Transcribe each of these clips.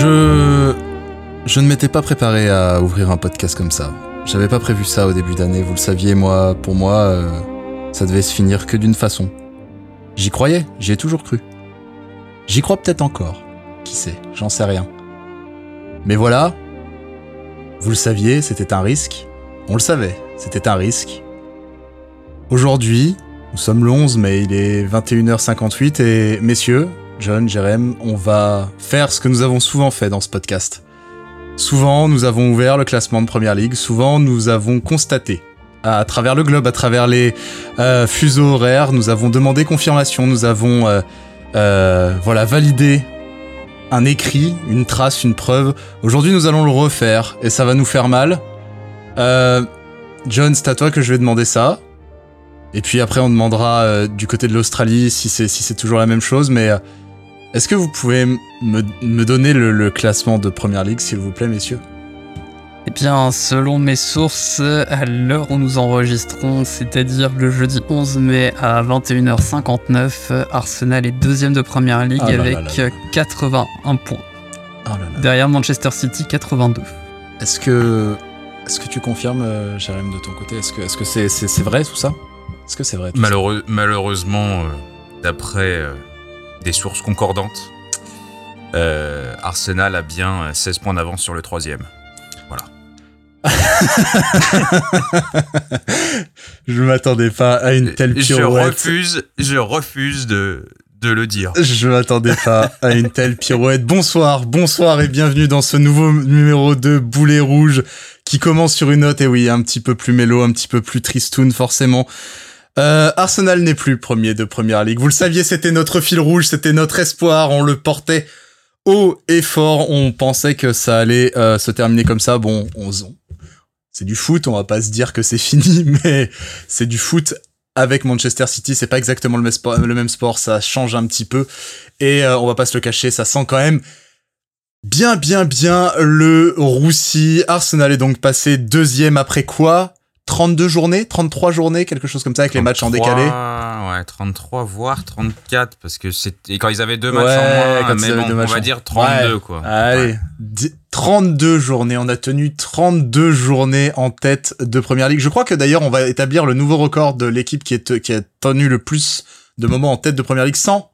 Je. Ne m'étais pas préparé à ouvrir un podcast comme ça. J'avais pas prévu ça au début d'année, vous le saviez, moi, pour moi, euh, ça devait se finir que d'une façon. J'y croyais, j'y ai toujours cru. J'y crois peut-être encore. Qui sait, j'en sais rien. Mais voilà, vous le saviez, c'était un risque. On le savait, c'était un risque. Aujourd'hui, nous sommes le 11 mai, il est 21h58 et messieurs, John, Jérém, on va faire ce que nous avons souvent fait dans ce podcast. Souvent, nous avons ouvert le classement de Première Ligue, souvent nous avons constaté à travers le globe, à travers les euh, fuseaux horaires, nous avons demandé confirmation, nous avons euh, euh, voilà validé un écrit, une trace, une preuve. Aujourd'hui, nous allons le refaire et ça va nous faire mal. John, c'est à toi que je vais demander ça. Et puis après, on demandera du côté de l'Australie si c'est toujours la même chose. Mais est-ce que vous pouvez me, me donner le, le classement de Première Ligue, s'il vous plaît, messieurs? Eh bien, selon mes sources, à l'heure où nous enregistrons, c'est-à-dire le jeudi 11 mai à 21h59, Arsenal est deuxième de Première Ligue Ah là avec là là. 81 points. Oh là là. Derrière Manchester City, 82. Est-ce que est-ce que tu confirmes, euh, Jérém, de ton côté? Est-ce que est-ce que c'est c'est c'est vrai tout ça? Est-ce que c'est vrai tout ça? Malheureux- malheureusement, euh, d'après euh, des sources concordantes, euh, Arsenal a bien euh, 16 points d'avance sur le troisième. Je m'attendais pas à une telle je pirouette. refuse, je refuse de, de le dire. Je m'attendais pas à une telle pirouette. Bonsoir, bonsoir et bienvenue dans ce nouveau numéro de Boulet Rouge qui commence sur une note, et oui, un petit peu plus mélo, un petit peu plus tristoun forcément. Euh, Arsenal n'est plus premier de Première Ligue. Vous le saviez, c'était notre fil rouge, c'était notre espoir, on le portait haut et fort. On pensait que ça allait euh, se terminer comme ça. Bon, on, c'est du foot, on va pas se dire que c'est fini, mais c'est du foot avec Manchester City, c'est pas exactement le même sport, le même sport, ça change un petit peu. Et euh, on va pas se le cacher, ça sent quand même bien, bien, bien le roussi. Arsenal est donc passé deuxième après quoi? 32 journées 33 journées Quelque chose comme ça avec les matchs en 33, décalé Ouais, 33, voire 34, parce que c'était quand ils avaient deux Ouais, matchs en moins, quand mais bon, on va dire 32, Ouais. quoi. Allez, Ouais. di- 32 journées. On a tenu 32 journées en tête de Première Ligue. Je crois que d'ailleurs, on va établir le nouveau record de l'équipe qui, est, qui a tenu le plus de moments en tête de Première Ligue sans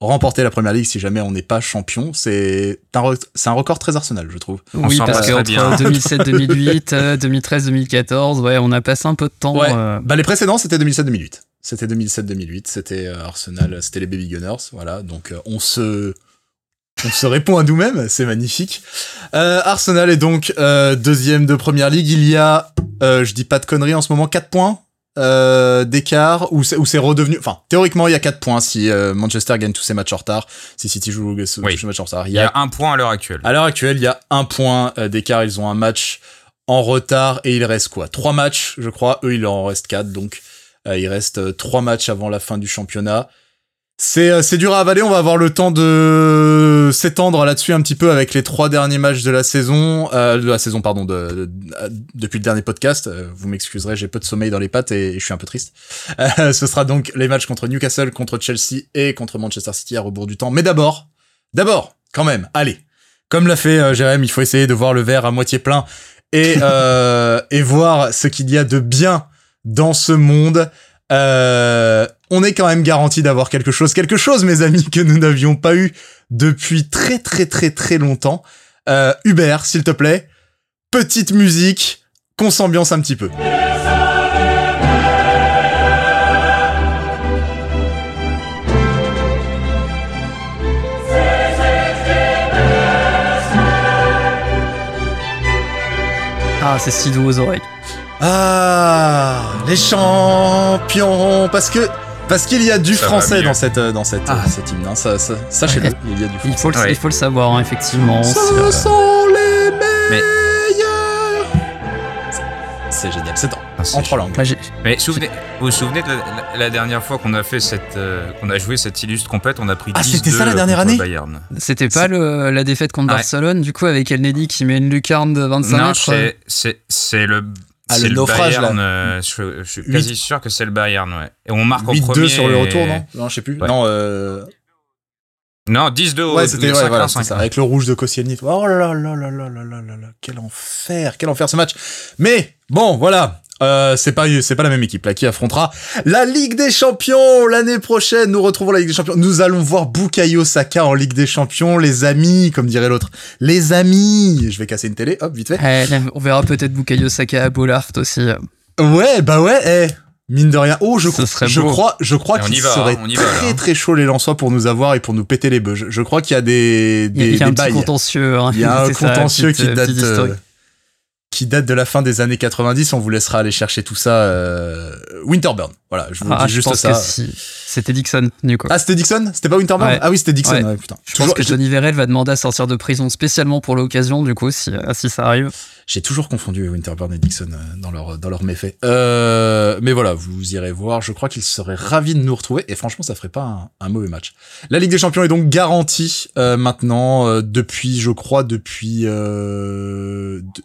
remporter la Première Ligue si jamais on n'est pas champion. C'est un, un record très Arsenal, je trouve. Oui, parce passe que très entre bien. 2007-2008, euh, 2013-2014, ouais, on a passé un peu de temps. Ouais. euh, Bah les précédents c'était 2007-2008. C'était 2007-2008, c'était euh, Arsenal, c'était les Baby Gunners, voilà. Donc euh, on se on se répond à nous-mêmes, c'est magnifique. Euh, Arsenal est donc euh, deuxième de Première Ligue. Il y a, euh, je dis pas de conneries en ce moment, 4 points euh, d'écart ou c'est redevenu. Enfin, théoriquement il y a 4 points si euh, Manchester gagne tous ses matchs en retard, si City joue tous ses Oui. matchs en retard. Il y a un point à l'heure actuelle. à l'heure actuelle, il y a un point euh, d'écart. Ils ont un match en retard et il reste quoi? Trois matchs, je crois. Eux, il en reste quatre. Donc, euh, il reste euh, trois matchs avant la fin du championnat. C'est euh, c'est dur à avaler. On va avoir le temps de s'étendre là-dessus un petit peu avec les trois derniers matchs de la saison, euh, de la saison pardon, de, de- depuis le dernier podcast. Euh, vous m'excuserez, j'ai peu de sommeil dans les pattes et, je suis un peu triste. Euh, ce sera donc les matchs contre Newcastle, contre Chelsea et contre Manchester City à rebours du temps. Mais d'abord, d'abord, quand même, allez. Comme l'a fait euh, Jérém, il faut essayer de voir le verre à moitié plein et, euh, et voir ce qu'il y a de bien dans ce monde. Euh, on est quand même garanti d'avoir quelque chose, quelque chose, mes amis, que nous n'avions pas eu depuis très très très très longtemps. Euh, Hubert, s'il te plaît, petite musique, qu'on s'ambiance un petit peu. Ah, c'est si doux aux oreilles. Ah, les champions, parce que parce qu'il y a du Ça français dans cette euh, dans cette Ah. euh, cet hymne. hein. Ça, ça- sachez-le, Ouais. il y a du Il français. faut le, Ouais. il faut le savoir, hein, effectivement. Ce sont les meilleurs. C'est génial, c'est en, Ah, en trois langues. j'ai- Mais souvenez, vous vous souvenez de la, la- la dernière fois qu'on a fait cette, euh, qu'on a joué cette illustre compète, on a pris Ah, 10 c'était ça la dernière contre année Bayern. C'était pas le, la défaite contre Ouais. Barcelone, du coup, avec El Nedi qui met une lucarne de 25 Non, mètres. c'est, c'est, c'est le, Ah, c'est le le naufrage, Bayern. là. euh, je, je suis quasi sûr que c'est le Bayern, ouais. Et on marque au 8-2 premier. sur le retour, non Non, je sais plus. Ouais. Non, euh... Non, 10-2 au Ouais, c'était ouais, 5-1, voilà, 5-1. c'est ça, avec le rouge de Koscielny. Oh là là là là là là là là, quel enfer, quel enfer ce match. Mais bon, voilà. Euh, c'est pas c'est pas la même équipe là qui affrontera la Ligue des Champions l'année prochaine. Nous retrouvons la Ligue des Champions. Nous allons voir Bukayo Saka en Ligue des Champions, les amis, comme dirait l'autre. Les amis. Je vais casser une télé, hop, vite fait. Eh, on verra peut-être Bukayo Saka à Bollard aussi. Ouais, bah ouais, eh, mine de rien. Oh, je, Ce serait je crois, je crois qu'il serait hein, va, très là, hein. très chaud les Lensois pour nous avoir et pour nous péter les bœufs. Je, je crois qu'il y a des, Il y a, des, il y a un bails. contentieux. hein. Il y a un ça, contentieux petite- qui date, petite euh. Qui date de la fin des années 90. On vous laissera aller chercher tout ça. euh, Winterburn. Voilà, je vous Ah, dis juste pense ça. si. C'était Dixon, du coup. Ah, c'était Dixon? C'était pas Winterburn? Ouais. Ah oui, c'était Dixon. Ouais. ouais, putain. je pense que Johnny Verrell va demander à sortir de prison spécialement pour l'occasion, du coup, si, euh, si ça arrive. J'ai toujours confondu Winterburn et Dixon euh, dans leur dans leurs méfaits. Euh, mais voilà, vous irez voir. Je crois qu'ils seraient ravis de nous retrouver. Et franchement, ça ferait pas un, un mauvais match. La Ligue des Champions est donc garantie euh, maintenant euh, depuis, je crois, depuis. Euh, de- de-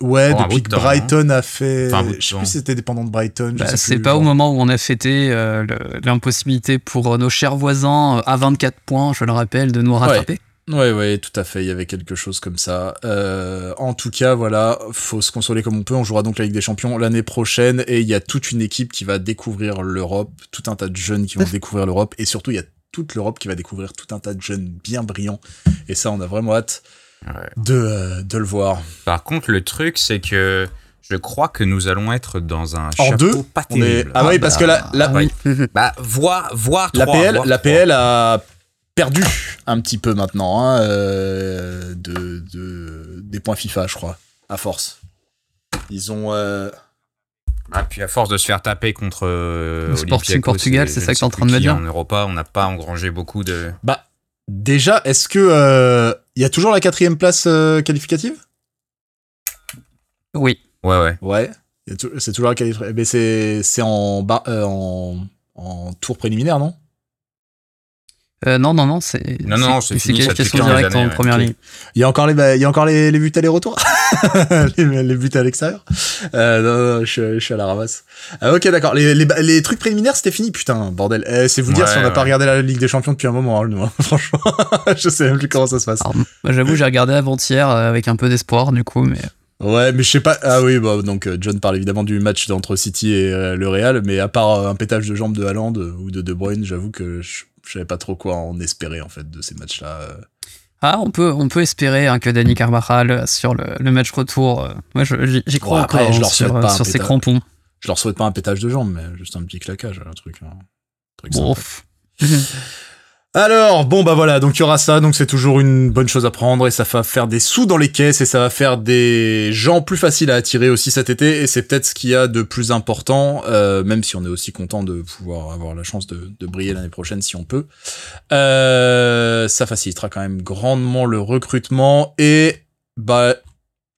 ouais, depuis que temps, Brighton a fait. Enfin, je sais temps. plus si c'était dépendant de Brighton. Bah, c'est pas genre. au moment où on a fêté euh, l'impossibilité pour nos chers voisins euh, à 24 points, je le rappelle, de nous rattraper. Ouais, ouais, tout à fait. Il y avait quelque chose comme ça. Euh, en tout cas, voilà, faut se consoler comme on peut. On jouera donc la Ligue des Champions l'année prochaine et il y a toute une équipe qui va découvrir l'Europe, tout un tas de jeunes qui vont découvrir l'Europe et surtout il y a toute l'Europe qui va découvrir tout un tas de jeunes bien brillants. Et ça, on a vraiment hâte Ouais. de, euh, de le voir. Par contre, le truc, c'est que je crois que nous allons être dans un En chapeau deux, pas est... terrible. Ah oui, parce que la, la, Ah oui. Bah, voir, voir la trois, PL, voir la trois. PL a perdu un petit peu maintenant hein, euh, de, de, des points FIFA, je crois, à force. Ils ont... euh, Ah, puis à force de se faire taper contre euh, Le Sporting Portugal, c'est ça que t'es en sais train de me dire En Europa, on n'a pas engrangé beaucoup de. Bah, déjà, est-ce que euh, il y a toujours la quatrième place euh, qualificative? Oui. Ouais, ouais. Ouais. C'est toujours la qualificative. Mais c'est c'est en, bas- euh, en en tour préliminaire, non? Euh, non, non, non, c'est Non, non, c'est qualification directe en première ligne. Il y a encore les bah, il y a encore les, les buts aller-retour, les, les buts à l'extérieur. Euh, non, non, je, je suis à la ramasse. Ah, ok, d'accord. Les, les, les trucs préliminaires, c'était fini, putain, bordel. Eh, c'est vous dire Ouais, si on n'a pas regardé la Ligue des Champions depuis un moment, hein, nous. hein. Franchement, je sais même plus comment ça se passe. Alors, moi, J'avoue, j'ai regardé avant-hier euh, avec un peu d'espoir, du coup, mais Ouais, mais je sais pas. Ah oui, bah donc euh, John parle évidemment du match entre City et euh, le Real, mais à part euh, un pétage de jambes de Haaland euh, ou de De Bruyne, j'avoue que je, je savais pas trop quoi en espérer en fait de ces matchs-là. Euh. Ah, on peut, on peut espérer hein, que Dani Carvajal euh, sur le, le match retour. euh, moi, je- j'y crois Bon, après, encore je hein, leur sur, souhaite euh, pas un sur ces pétard. crampons. Je leur souhaite pas un pétage de jambes, mais juste un petit claquage, un truc. hein. Un truc Bon. Alors, bon bah voilà, donc il y aura ça, donc c'est toujours une bonne chose à prendre et ça va faire des sous dans les caisses et ça va faire des gens plus faciles à attirer aussi cet été et c'est peut-être ce qu'il y a de plus important, euh, même si on est aussi content de pouvoir avoir la chance de, briller l'année prochaine si on peut. Euh, ça facilitera quand même grandement le recrutement et bah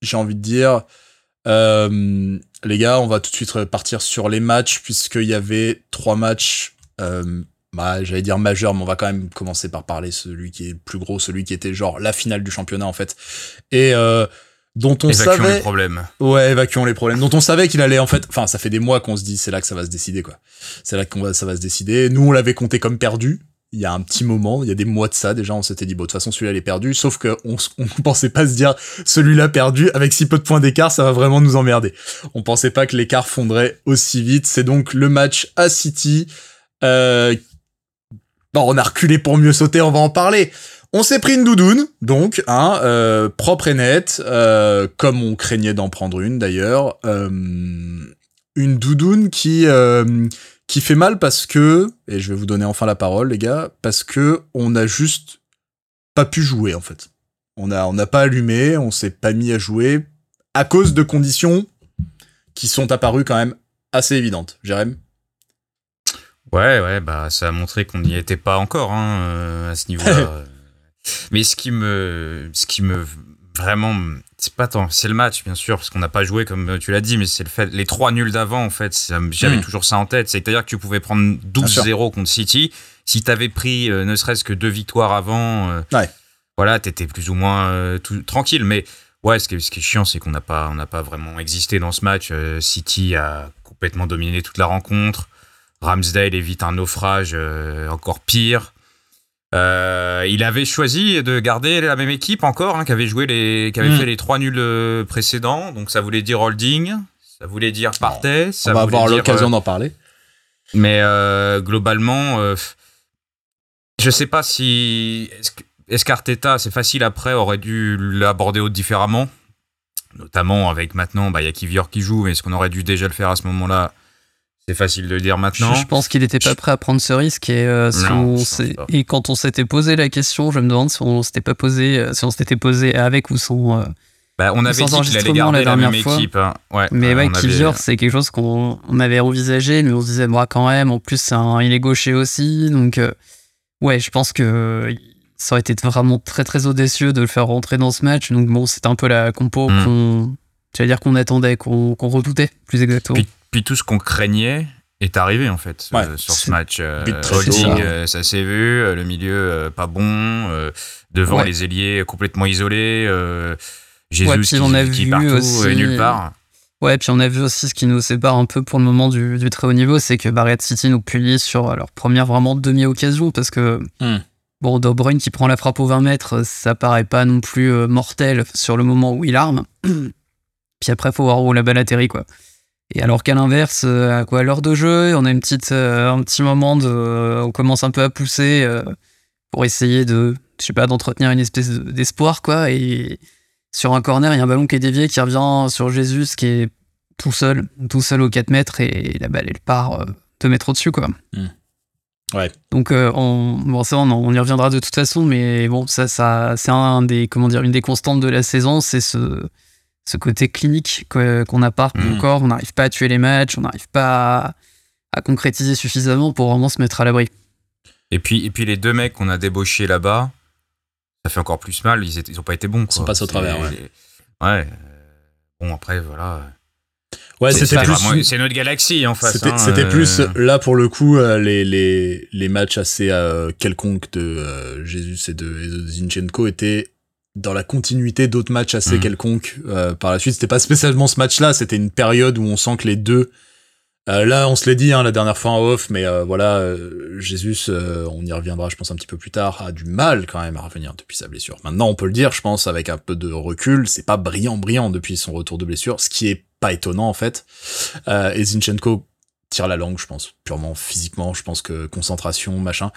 j'ai envie de dire, euh, les gars, on va tout de suite partir sur les matchs puisqu'il y avait trois matchs. Bah, j'allais dire majeur, mais on va quand même commencer par parler celui qui est le plus gros, celui qui était genre la finale du championnat en fait, et euh, dont on Évacuons savait, les problèmes. ouais, évacuons les problèmes, dont on savait qu'il allait en fait, enfin, ça fait des mois qu'on se dit c'est là que ça va se décider quoi, c'est là que ça va se décider. Nous, on l'avait compté comme perdu. Il y a un petit moment, il y a des mois de ça déjà, on s'était dit bon, de toute façon celui-là il est perdu, sauf que on, on pensait pas se dire celui-là perdu avec si peu de points d'écart, ça va vraiment nous emmerder. On pensait pas que l'écart fondrait aussi vite. C'est donc le match à City. Euh, Bon, on a reculé pour mieux sauter, on va en parler. On s'est pris une doudoune, donc, hein, euh, propre et nette, euh, comme on craignait d'en prendre une d'ailleurs. Euh, une doudoune qui fait mal parce que, et je vais vous donner enfin la parole, les gars, parce que on a juste pas pu jouer en fait. On a n'a pas allumé, on s'est pas mis à jouer à cause de conditions qui sont apparues quand même assez évidentes. Jérém? Ouais, ouais, bah ça a montré qu'on n'y était pas encore hein, euh, à ce niveau-là. Mais ce qui me, ce qui me vraiment, c'est pas tant, c'est le match bien sûr parce qu'on n'a pas joué comme tu l'as dit, mais c'est le fait, les trois nuls d'avant en fait, j'avais Mm. toujours ça en tête. C'est-à-dire que tu pouvais prendre Bien sûr. 12-0 contre City, si t'avais pris euh, ne serait-ce que deux victoires avant, euh, Ouais. voilà, t'étais plus ou moins euh, tout, tranquille. Mais ouais, ce qui est, ce qui est chiant, c'est qu'on n'a pas, on n'a pas vraiment existé dans ce match. City a complètement dominé toute la rencontre. Ramsdale évite un naufrage euh, encore pire. Euh, il avait choisi de garder la même équipe encore, hein, qui avait joué les, qui avait Mm. fait les trois nuls euh, précédents. Donc ça voulait dire holding, ça voulait dire Partey, ça On va avoir l'occasion euh, d'en parler. mais euh, globalement, euh, je sais pas si qu'Arteta, c'est facile après, aurait dû l'aborder différemment, notamment avec maintenant, bah il y a Kivior qui joue, mais est-ce qu'on aurait dû déjà le faire à ce moment-là? C'est facile de le dire Je, maintenant. je pense qu'il n'était pas prêt à prendre ce risque et, euh, si Non, on je et quand on s'était posé la question, je me demande si on s'était pas posé, euh, si on s'était posé avec ou sans. euh, Bah, on avait dit qu'il allait enregistrement garder la la, même dernière fois. équipe. hein. Ouais, Mais euh, ouais, avait- c'est quelque chose qu'on on avait envisagé, mais on se disait, moi, quand même, en plus, c'est un- il est gaucher aussi. Donc, euh, ouais, je pense que ça aurait été vraiment très, très audacieux de le faire rentrer dans ce match. Donc, bon, c'était un peu la compo Mm. qu'on. Dire qu'on attendait, qu'on redoutait, plus exactement. Puis, puis tout ce qu'on craignait est arrivé en fait Ouais, euh, sur ce match. Euh, holding, euh, ça s'est vu, euh, le milieu pas bon, devant Ouais. les ailiers complètement isolés, Jésus Ouais, qui, on a qui vu partout aussi- et nulle part. Ouais, puis on a vu aussi ce qui nous sépare un peu pour le moment du, du très haut niveau, c'est que Barrett City nous punit sur leur première vraiment demi-occasion, parce que, Hmm. bon, De Bruyne qui prend la frappe aux 20 mètres, ça paraît pas non plus mortel sur le moment où il arme. puis après, faut voir où la balle atterrit, quoi. Et alors qu'à l'inverse, euh, à quoi l'heure de jeu, on a une petite, euh, un petit moment de, euh, on commence un peu à pousser pour essayer de, je sais pas, d'entretenir une espèce de- d'espoir, quoi. Et sur un corner, il y a un ballon qui est dévié, qui revient sur Jésus, qui est tout seul, tout seul aux 4 mètres, et la balle, elle part euh, 2 mètres au-dessus, quoi. Ouais. Donc, euh, on, bon, ça, on, on y reviendra de toute façon, mais bon, ça, ça c'est un des, comment dire, une des constantes de la saison, c'est ce, ce côté clinique que- qu'on n'a pas Mhm. encore. On n'arrive pas à tuer les matchs, on n'arrive pas à, à concrétiser suffisamment pour vraiment se mettre à l'abri. Et puis, et puis les deux mecs qu'on a débauchés là-bas, ça fait encore plus mal. Ils, étaient, ils ont pas été bons. Quoi. sont passés au travers, ouais. Ouais. Bon après voilà. Ouais, C'est- c'était plus. C'est notre galaxie en face. C'était hein, c'était euh, plus là pour le coup euh, les les les matchs assez euh, quelconques de euh, Jésus et de, et de Zinchenko étaient dans la continuité d'autres matchs assez Mhm. quelconques euh, par la suite. C'était pas spécialement ce match-là, c'était une période où on sent que les deux. euh, là, on se l'est dit hein, la dernière fois en off, mais euh, voilà, Jésus, on y reviendra, je pense un petit peu plus tard, a du mal quand même à revenir depuis sa blessure. Maintenant, on peut le dire, je pense, avec un peu de recul, c'est pas brillant, brillant depuis son retour de blessure, ce qui est pas étonnant en fait. Et Zinchenko tire la langue, je pense, purement physiquement, je pense que concentration, machin.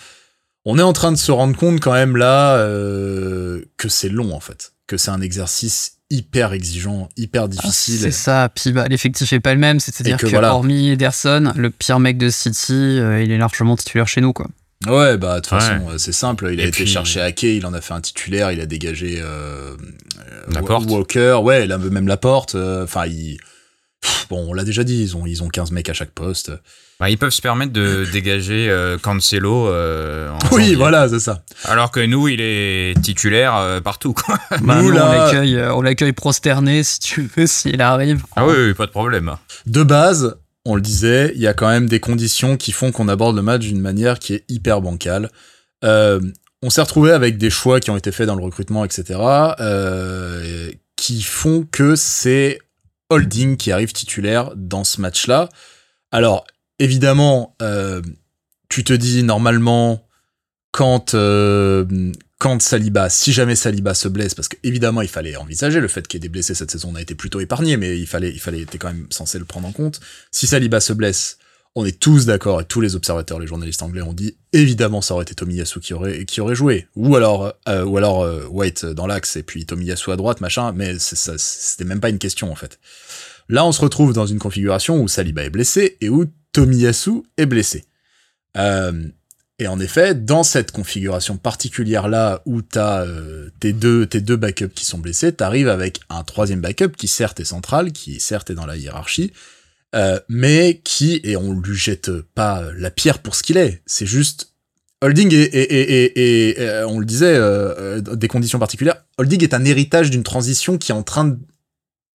On est en train de se rendre compte quand même là euh, que c'est long en fait, que c'est un exercice hyper exigeant, hyper Ah, difficile. C'est ça, puis bah, l'effectif est pas le même, c'est-à-dire que que, voilà. hormis Ederson, le pire mec de City, euh, il est largement titulaire chez nous, quoi. Ouais, bah de toute Ouais. façon, euh, c'est simple. Il a Et été puis- chercher Ake, il en a fait un titulaire, il a dégagé euh, Laporte. Walker, ouais, il a même la porte. euh, Enfin, il... Pff, bon, on l'a déjà dit, ils ont ils ont 15 mecs à chaque poste. bah, ils peuvent se permettre de dégager euh, Cancelo. euh, en Oui, janvier. voilà, c'est ça. Alors que nous, il est titulaire euh, partout. Quoi. Bah, Nous, nous, là- on l'accueille, euh, on l'accueille prosterné, si tu veux, s'il arrive. Ah oui, oui, pas de problème. De base, on le disait, il y a quand même des conditions qui font qu'on aborde le match d'une manière qui est hyper bancale. Euh, on s'est retrouvé avec des choix qui ont été faits dans le recrutement, etc., euh, qui font que c'est Holding qui arrive titulaire dans ce match-là. Alors, évidemment, euh, tu te dis normalement quand euh, quand Saliba, si jamais Saliba se blesse, parce qu'évidemment il fallait envisager le fait qu'il y ait des blessés cette saison, on a été plutôt épargné, mais il fallait, il fallait, était quand même censé le prendre en compte. Si Saliba se blesse, on est tous d'accord et tous les observateurs, les journalistes anglais ont dit évidemment ça aurait été Tomiyasu qui aurait qui aurait joué, ou alors euh, ou alors euh, White dans l'axe et puis Tomiyasu à droite machin, mais c'était même pas une question en fait. Là on se retrouve dans une configuration où Saliba est blessé et où Tomiyasu est blessé. Euh, et en effet, dans cette configuration particulière-là, où t'as tes, deux, tes deux backups qui sont blessés, t'arrives avec un troisième backup qui certes est central, qui certes est dans la hiérarchie, euh, mais qui, et on lui jette pas la pierre pour ce qu'il est, c'est juste... Holding est, et, et, euh, on le disait, euh, euh, des conditions particulières, Holding est un héritage d'une transition qui est en train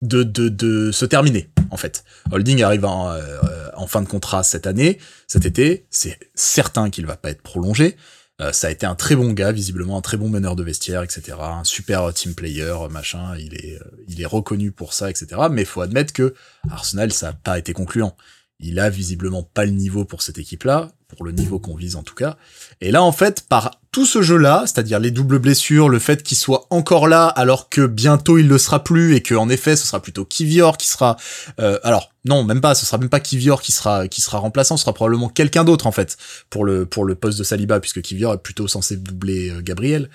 de, de, de se terminer, en fait. Holding arrive en, euh, en fin de contrat cette année, cet été, c'est certain qu'il va pas être prolongé. Euh, ça a été un très bon gars, visiblement un très bon meneur de vestiaire, etc. Un super team player, machin. Il est, euh, il est reconnu pour ça, etc. Mais faut admettre que Arsenal, ça a pas été concluant. Il a visiblement pas le niveau pour cette équipe-là, pour le niveau qu'on vise en tout cas. Et là, en fait, par tout ce jeu-là, c'est-à-dire les doubles blessures, le fait qu'il soit encore là alors que bientôt il le sera plus et que en effet, ce sera plutôt Kivior qui sera. Euh, alors non, même pas. Ce sera même pas Kivior qui sera qui sera remplaçant. Ce sera probablement quelqu'un d'autre en fait pour le pour le poste de Saliba puisque Kivior est plutôt censé doubler euh, Gabriel.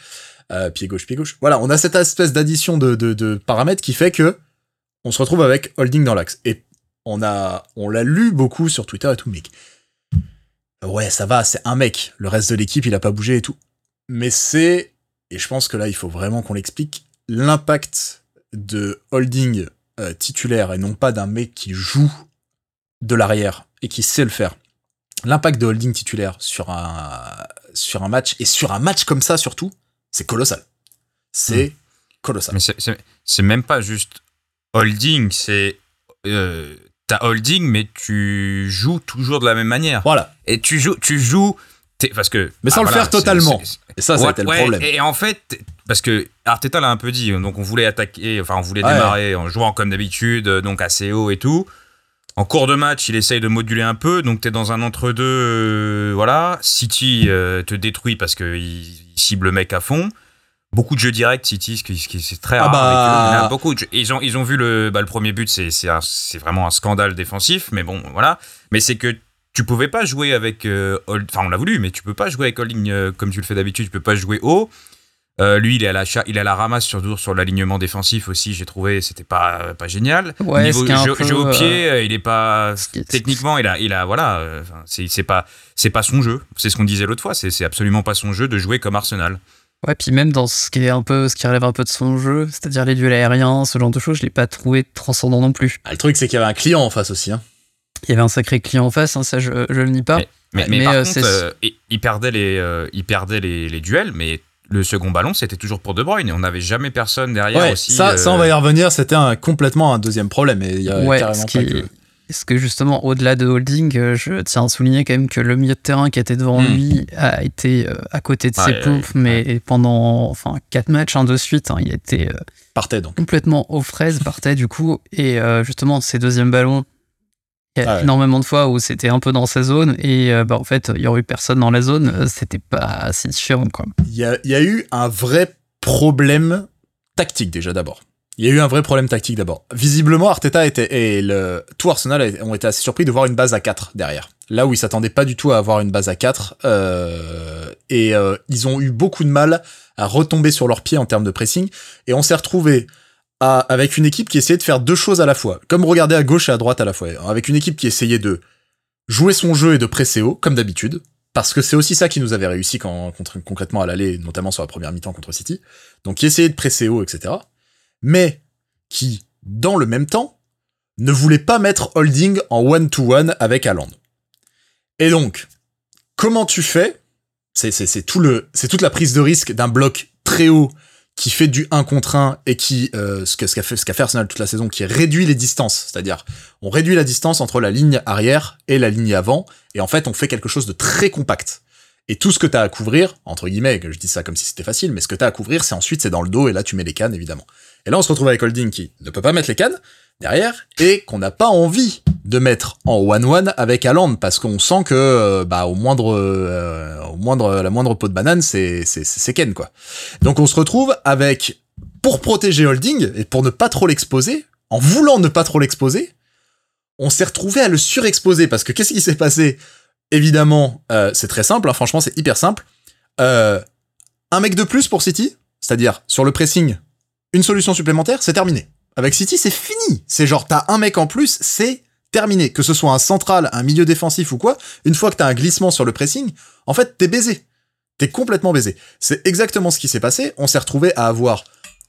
Euh, pied gauche, pied gauche. Voilà, on a cette espèce d'addition de, de, de paramètres qui fait que on se retrouve avec Holding dans l'axe. Et on a, on l'a lu beaucoup sur Twitter et tout, mec. Ouais, ça va, c'est un mec. Le reste de l'équipe, il a pas bougé et tout. Mais c'est, et je pense que là, il faut vraiment qu'on l'explique, l'impact de holding euh, titulaire et non pas d'un mec qui joue de l'arrière et qui sait le faire. L'impact de holding titulaire sur un, sur un match et sur un match comme ça surtout, c'est colossal. C'est hmm. colossal. Mais c'est même pas juste holding, c'est euh, holding, mais tu joues toujours de la même manière. Voilà. Et tu joues, tu joues, parce que. Mais sans ah, le faire totalement. et ça, ça a le problème. Et en fait, parce que Arteta l'a un peu dit, donc on voulait attaquer, enfin on voulait démarrer en jouant comme d'habitude, donc assez haut et tout. En cours de match, il essaye de moduler un peu, donc t'es dans un entre-deux, euh, voilà. City euh, te détruit parce qu'il cible le mec à fond beaucoup de jeux directs City ce qui, c'est très ah rare bah... beaucoup ils ont ils ont vu le bah, le premier but c'est c'est vraiment un scandale défensif mais bon voilà mais c'est que tu pouvais pas jouer avec euh, enfin on l'a voulu mais tu peux pas jouer avec Holding euh, comme tu le fais d'habitude tu peux pas jouer haut euh, lui, il est à la il est à la ramasse sur sur l'alignement défensif aussi. J'ai trouvé c'était pas pas génial. Ouais, Niveau jeu, au pied, il est pas techniquement, il a il a voilà, c'est pas c'est pas son jeu. C'est ce qu'on disait l'autre fois. C'est absolument pas son jeu de jouer comme Arsenal. Ouais, puis même dans ce qui est un peu, ce qui relève un peu de son jeu, c'est-à-dire les duels aériens, ce genre de choses, je l'ai pas trouvé transcendant non plus. Ah, le truc, c'est qu'il y avait un client en face aussi. Hein. Il y avait un sacré client en face, hein, ça je, je le nie pas. Mais, mais, par euh, contre, euh, il perdait les, euh, il perdait les, les duels, mais le second ballon, c'était toujours pour De Bruyne et on n'avait jamais personne derrière aussi. Ça, ça, on va y revenir. C'était un, complètement un deuxième problème. Et il y a carrément pas que... Est-ce que justement, au-delà de Holding, euh, je tiens à souligner quand même que le milieu de terrain qui était devant hmm. lui a été euh, à côté de ses pompes, mais pendant enfin quatre matchs hein, de suite, hein, il était euh, partait donc. complètement aux fraises, partait du coup, et justement ces deuxièmes ballons, il y a ah énormément de fois où c'était un peu dans sa zone et bah, en fait il y aurait eu personne dans la zone, c'était pas si différent quoi. Il y a eu un vrai problème tactique déjà d'abord. Il y a eu un vrai problème tactique d'abord. Visiblement, Arteta était, et le, tout Arsenal ont été assez surpris de voir une base à 4 derrière. Là où ils s'attendaient pas du tout à avoir une base à 4. Euh, et euh, ils ont eu beaucoup de mal à retomber sur leurs pieds en termes de pressing. Et on s'est retrouvé avec une équipe qui essayait de faire deux choses à la fois. Comme regarder à gauche et à droite à la fois. Avec une équipe qui essayait de jouer son jeu et de presser haut, comme d'habitude. Parce que c'est aussi ça qui nous avait réussi quand, concrètement à l'aller, notamment sur la première mi-temps contre City. Donc qui essayait de presser haut, etc mais qui, dans le même temps, ne voulait pas mettre Holding en one-to-one avec Haaland. Et donc, comment tu fais? C'est tout le, c'est toute la prise de risque d'un bloc très haut qui fait du 1 contre 1 et qui, euh, ce qu'a fait, ce qu'a fait Arsenal toute la saison, qui réduit les distances. C'est-à-dire, on réduit la distance entre la ligne arrière et la ligne avant, et en fait, on fait quelque chose de très compact. Et tout ce que t'as à couvrir, entre guillemets, je dis ça comme si c'était facile, mais ce que t'as à couvrir, c'est ensuite, c'est dans le dos, et là, tu mets les cannes, évidemment. Et là, on se retrouve avec Holding qui ne peut pas mettre les cannes derrière et qu'on n'a pas envie de mettre en one-one avec Haaland parce qu'on sent que euh, bah au moindre euh, au moindre la moindre peau de banane c'est c'est c'est Ken quoi. Donc on se retrouve avec pour protéger Holding et pour ne pas trop l'exposer, en voulant ne pas trop l'exposer, on s'est retrouvé à le surexposer parce que qu'est-ce qui s'est passé? Évidemment, euh, c'est très simple, hein, franchement c'est hyper simple. un mec de plus pour City, c'est-à-dire sur le pressing, une solution supplémentaire, c'est terminé. Avec City, c'est fini. C'est genre, t'as un mec en plus, c'est terminé. Que ce soit un central, un milieu défensif ou quoi, une fois que t'as un glissement sur le pressing, en fait, t'es baisé. T'es complètement baisé. C'est exactement ce qui s'est passé. On s'est retrouvé à avoir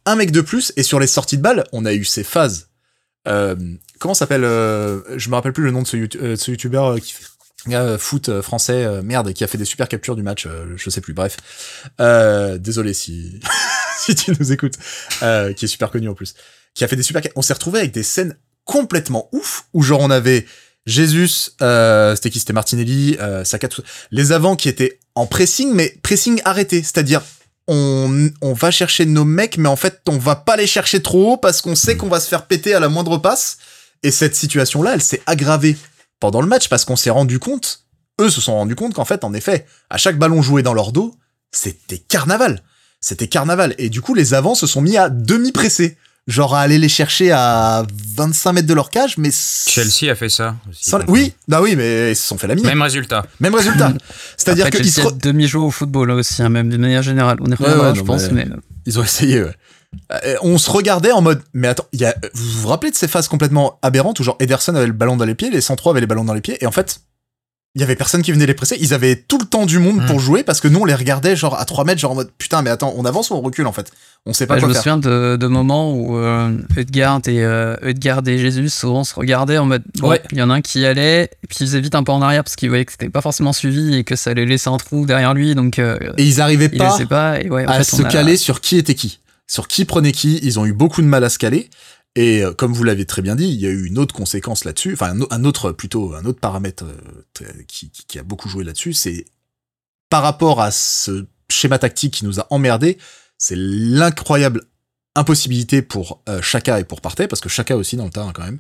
un mec de plus, et sur les sorties de balles, on a eu ces phases. Euh, comment s'appelle euh, Je me rappelle plus le nom de ce, euh, youtubeur qui fait foot français, merde, qui a fait des super captures du match, je sais plus, bref. désolé si si tu nous écoutes, euh, qui est super connu en plus, qui a fait des super. On s'est retrouvé avec des scènes complètement ouf où genre on avait Jésus, euh, c'était qui? C'était Martinelli, euh, les avants qui étaient en pressing, mais pressing arrêté, c'est-à-dire on, on va chercher nos mecs, mais en fait on va pas les chercher trop haut parce qu'on sait qu'on va se faire péter à la moindre passe. Et cette situation-là, elle s'est aggravée pendant le match parce qu'on s'est rendu compte, eux se sont rendus compte qu'en fait, en effet, à chaque ballon joué dans leur dos, c'était carnaval. C'était carnaval. Et du coup, les avants se sont mis à demi-presser. Genre à aller les chercher à 25 mètres de leur cage, mais... Chelsea a fait ça aussi. Sans- Oui, bah oui, mais ils se sont fait la mine. Même résultat. Même résultat. C'est-à-dire Après, qu'ils se Chelsea demi-joué au football là aussi, hein, même d'une manière générale. On y Ouais, je non, pense, mais- mais... Ils ont essayé, ouais. Euh, on se regardait en mode, mais attends, il y a, vous vous rappelez de ces phases complètement aberrantes où genre Ederson avait le ballon dans les pieds, les 103 avaient les ballons dans les pieds, et en fait, il y avait personne qui venait les presser, ils avaient tout le temps du monde pour jouer parce que nous on les regardait genre à 3 mètres, genre en mode putain, mais attends, on avance ou on recule en fait? On sait pas Bah, je me souviens de, de moments où euh, Edgard et euh, Edgard et Jésus souvent se regardaient en mode bon, Ouais. il y en a un qui allait et puis il faisait vite un peu en arrière parce qu'il voyait que c'était pas forcément suivi et que ça allait laisser un trou derrière lui donc euh, Et ils arrivaient il pas pas et ouais en à fait, se a- caler sur qui était qui, sur qui prenait qui. Ils ont eu beaucoup de mal à se caler. Et euh, comme vous l'avez très bien dit, il y a eu une autre conséquence là-dessus, enfin un, autre plutôt un autre paramètre euh, très- qui, qui- qui a beaucoup joué là-dessus, c'est par rapport à ce schéma tactique qui nous a emmerdé, c'est l'incroyable impossibilité pour euh, Chaka et pour Partey, parce que Chaka aussi dans le terrain quand même,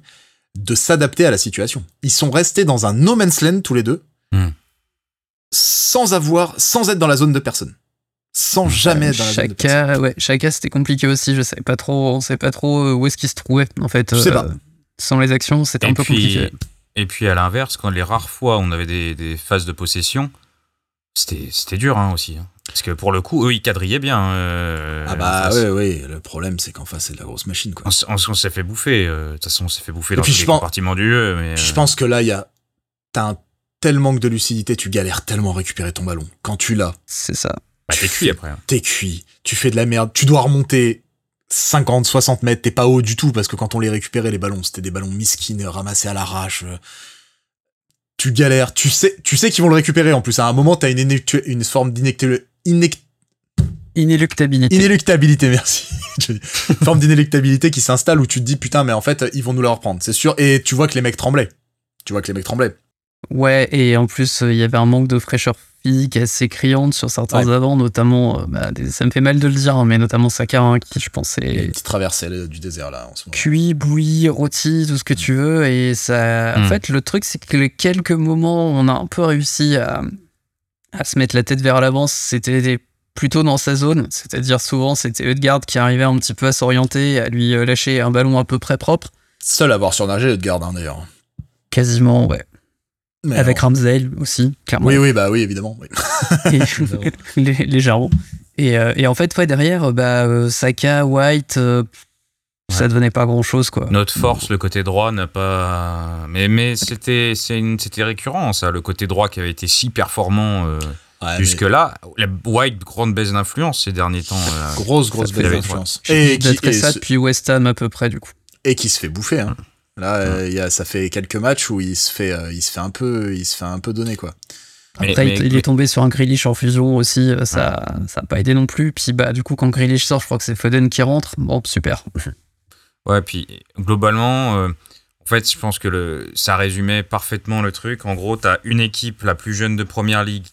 de s'adapter à la situation. Ils sont restés dans un no man's land tous les deux, Hmm. sans avoir, sans être dans la zone de personne, sans jamais dans la. Chaka ouais Chaka c'était compliqué aussi je savais pas trop on savait pas trop euh, où est-ce qu'il se trouvait en fait Je sais pas. sans les actions c'était un peu puis, compliqué et puis à l'inverse, quand les rares fois où on avait des, des phases de possession, c'était c'était dur hein, aussi. hein. Parce que pour le coup, eux, ils quadrillaient bien. euh, Ah bah ouais, ouais, le problème c'est qu'en face c'est de la grosse machine quoi. On, s'est fait bouffer. euh, De toute façon, on s'est fait bouffer Et dans puis je les pense- compartiments du jeu. Mais, Je euh, pense que là il y a, t'as un tel manque de lucidité, tu galères tellement à récupérer ton ballon. Quand tu l'as, c'est ça bah, t'es cuit après. hein. t'es cuit, tu fais de la merde, tu dois remonter 50, 60 mètres, t'es pas haut du tout parce que quand on les récupérait les ballons, c'était des ballons miskines ramassés à l'arrache. euh. Tu galères, tu sais, tu sais qu'ils vont le récupérer en plus. À un moment, t'as une, une forme d'inéluctabilité. inéluctabilité Inéluctabilité, merci. Forme d'inéluctabilité qui s'installe où tu te dis putain, mais en fait, ils vont nous la reprendre, c'est sûr. Et tu vois que les mecs tremblaient. Tu vois que les mecs tremblaient. Ouais, et en plus, euh, il y avait un manque de fraîcheur physique assez criante sur certains Ouais. avants, notamment, euh, bah, ça me fait mal de le dire, hein, mais notamment Saka, hein, qui je a une petite traversée du désert là en ce moment. cuit, bouilli, rôti, tout ce que tu veux, et ça... En Mm. fait, le truc, c'est que les quelques moments où on a un peu réussi à, à se mettre la tête vers l'avant, c'était plutôt dans sa zone, c'est-à-dire souvent, c'était Edgard qui arrivait un petit peu à s'orienter, à lui euh, lâcher un ballon à peu près propre, Seul à avoir surnagé, Edgard, hein, d'ailleurs. quasiment, ouais. Mais Avec alors- Ramsdale aussi, clairement. Oui, oui, bah oui, évidemment. oui. et lé- légèrement. Et, euh, et en fait, ouais, derrière, euh, bah, euh, Saka, White, euh, ça devenait pas grand chose, quoi. Notre force, le côté droit, n'a pas. Mais, mais c'était récurrent, ça. Le côté droit qui avait été si performant euh, Ouais, jusque-là. White, grande baisse d'influence ces derniers temps. Grosse, grosse baisse d'influence. Et, qui- et, ça ce- depuis West Ham à peu près, du coup. et qui se fait bouffer. Hein. Là, euh, il y a, ça fait quelques matchs où il se fait, euh, il se fait un peu, il se fait un peu donner quoi. Après, mais- il, il mais- est tombé sur un Grealish en fusion aussi, euh, ça ça a pas aidé non plus. Puis bah, du coup, quand Grealish sort, je crois que c'est Foden qui rentre. Bon, super. Ouais, puis globalement, euh, en fait, je pense que le, ça résumait parfaitement le truc. En gros, tu as une équipe, la plus jeune de première ligue,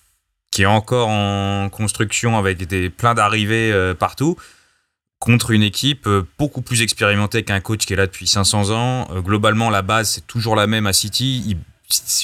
qui est encore en construction avec des, plein d'arrivées euh, partout, contre une équipe euh, beaucoup plus expérimentée qu'un coach qui est là depuis 500 ans. Euh, globalement, la base, c'est toujours la même à City. Ils,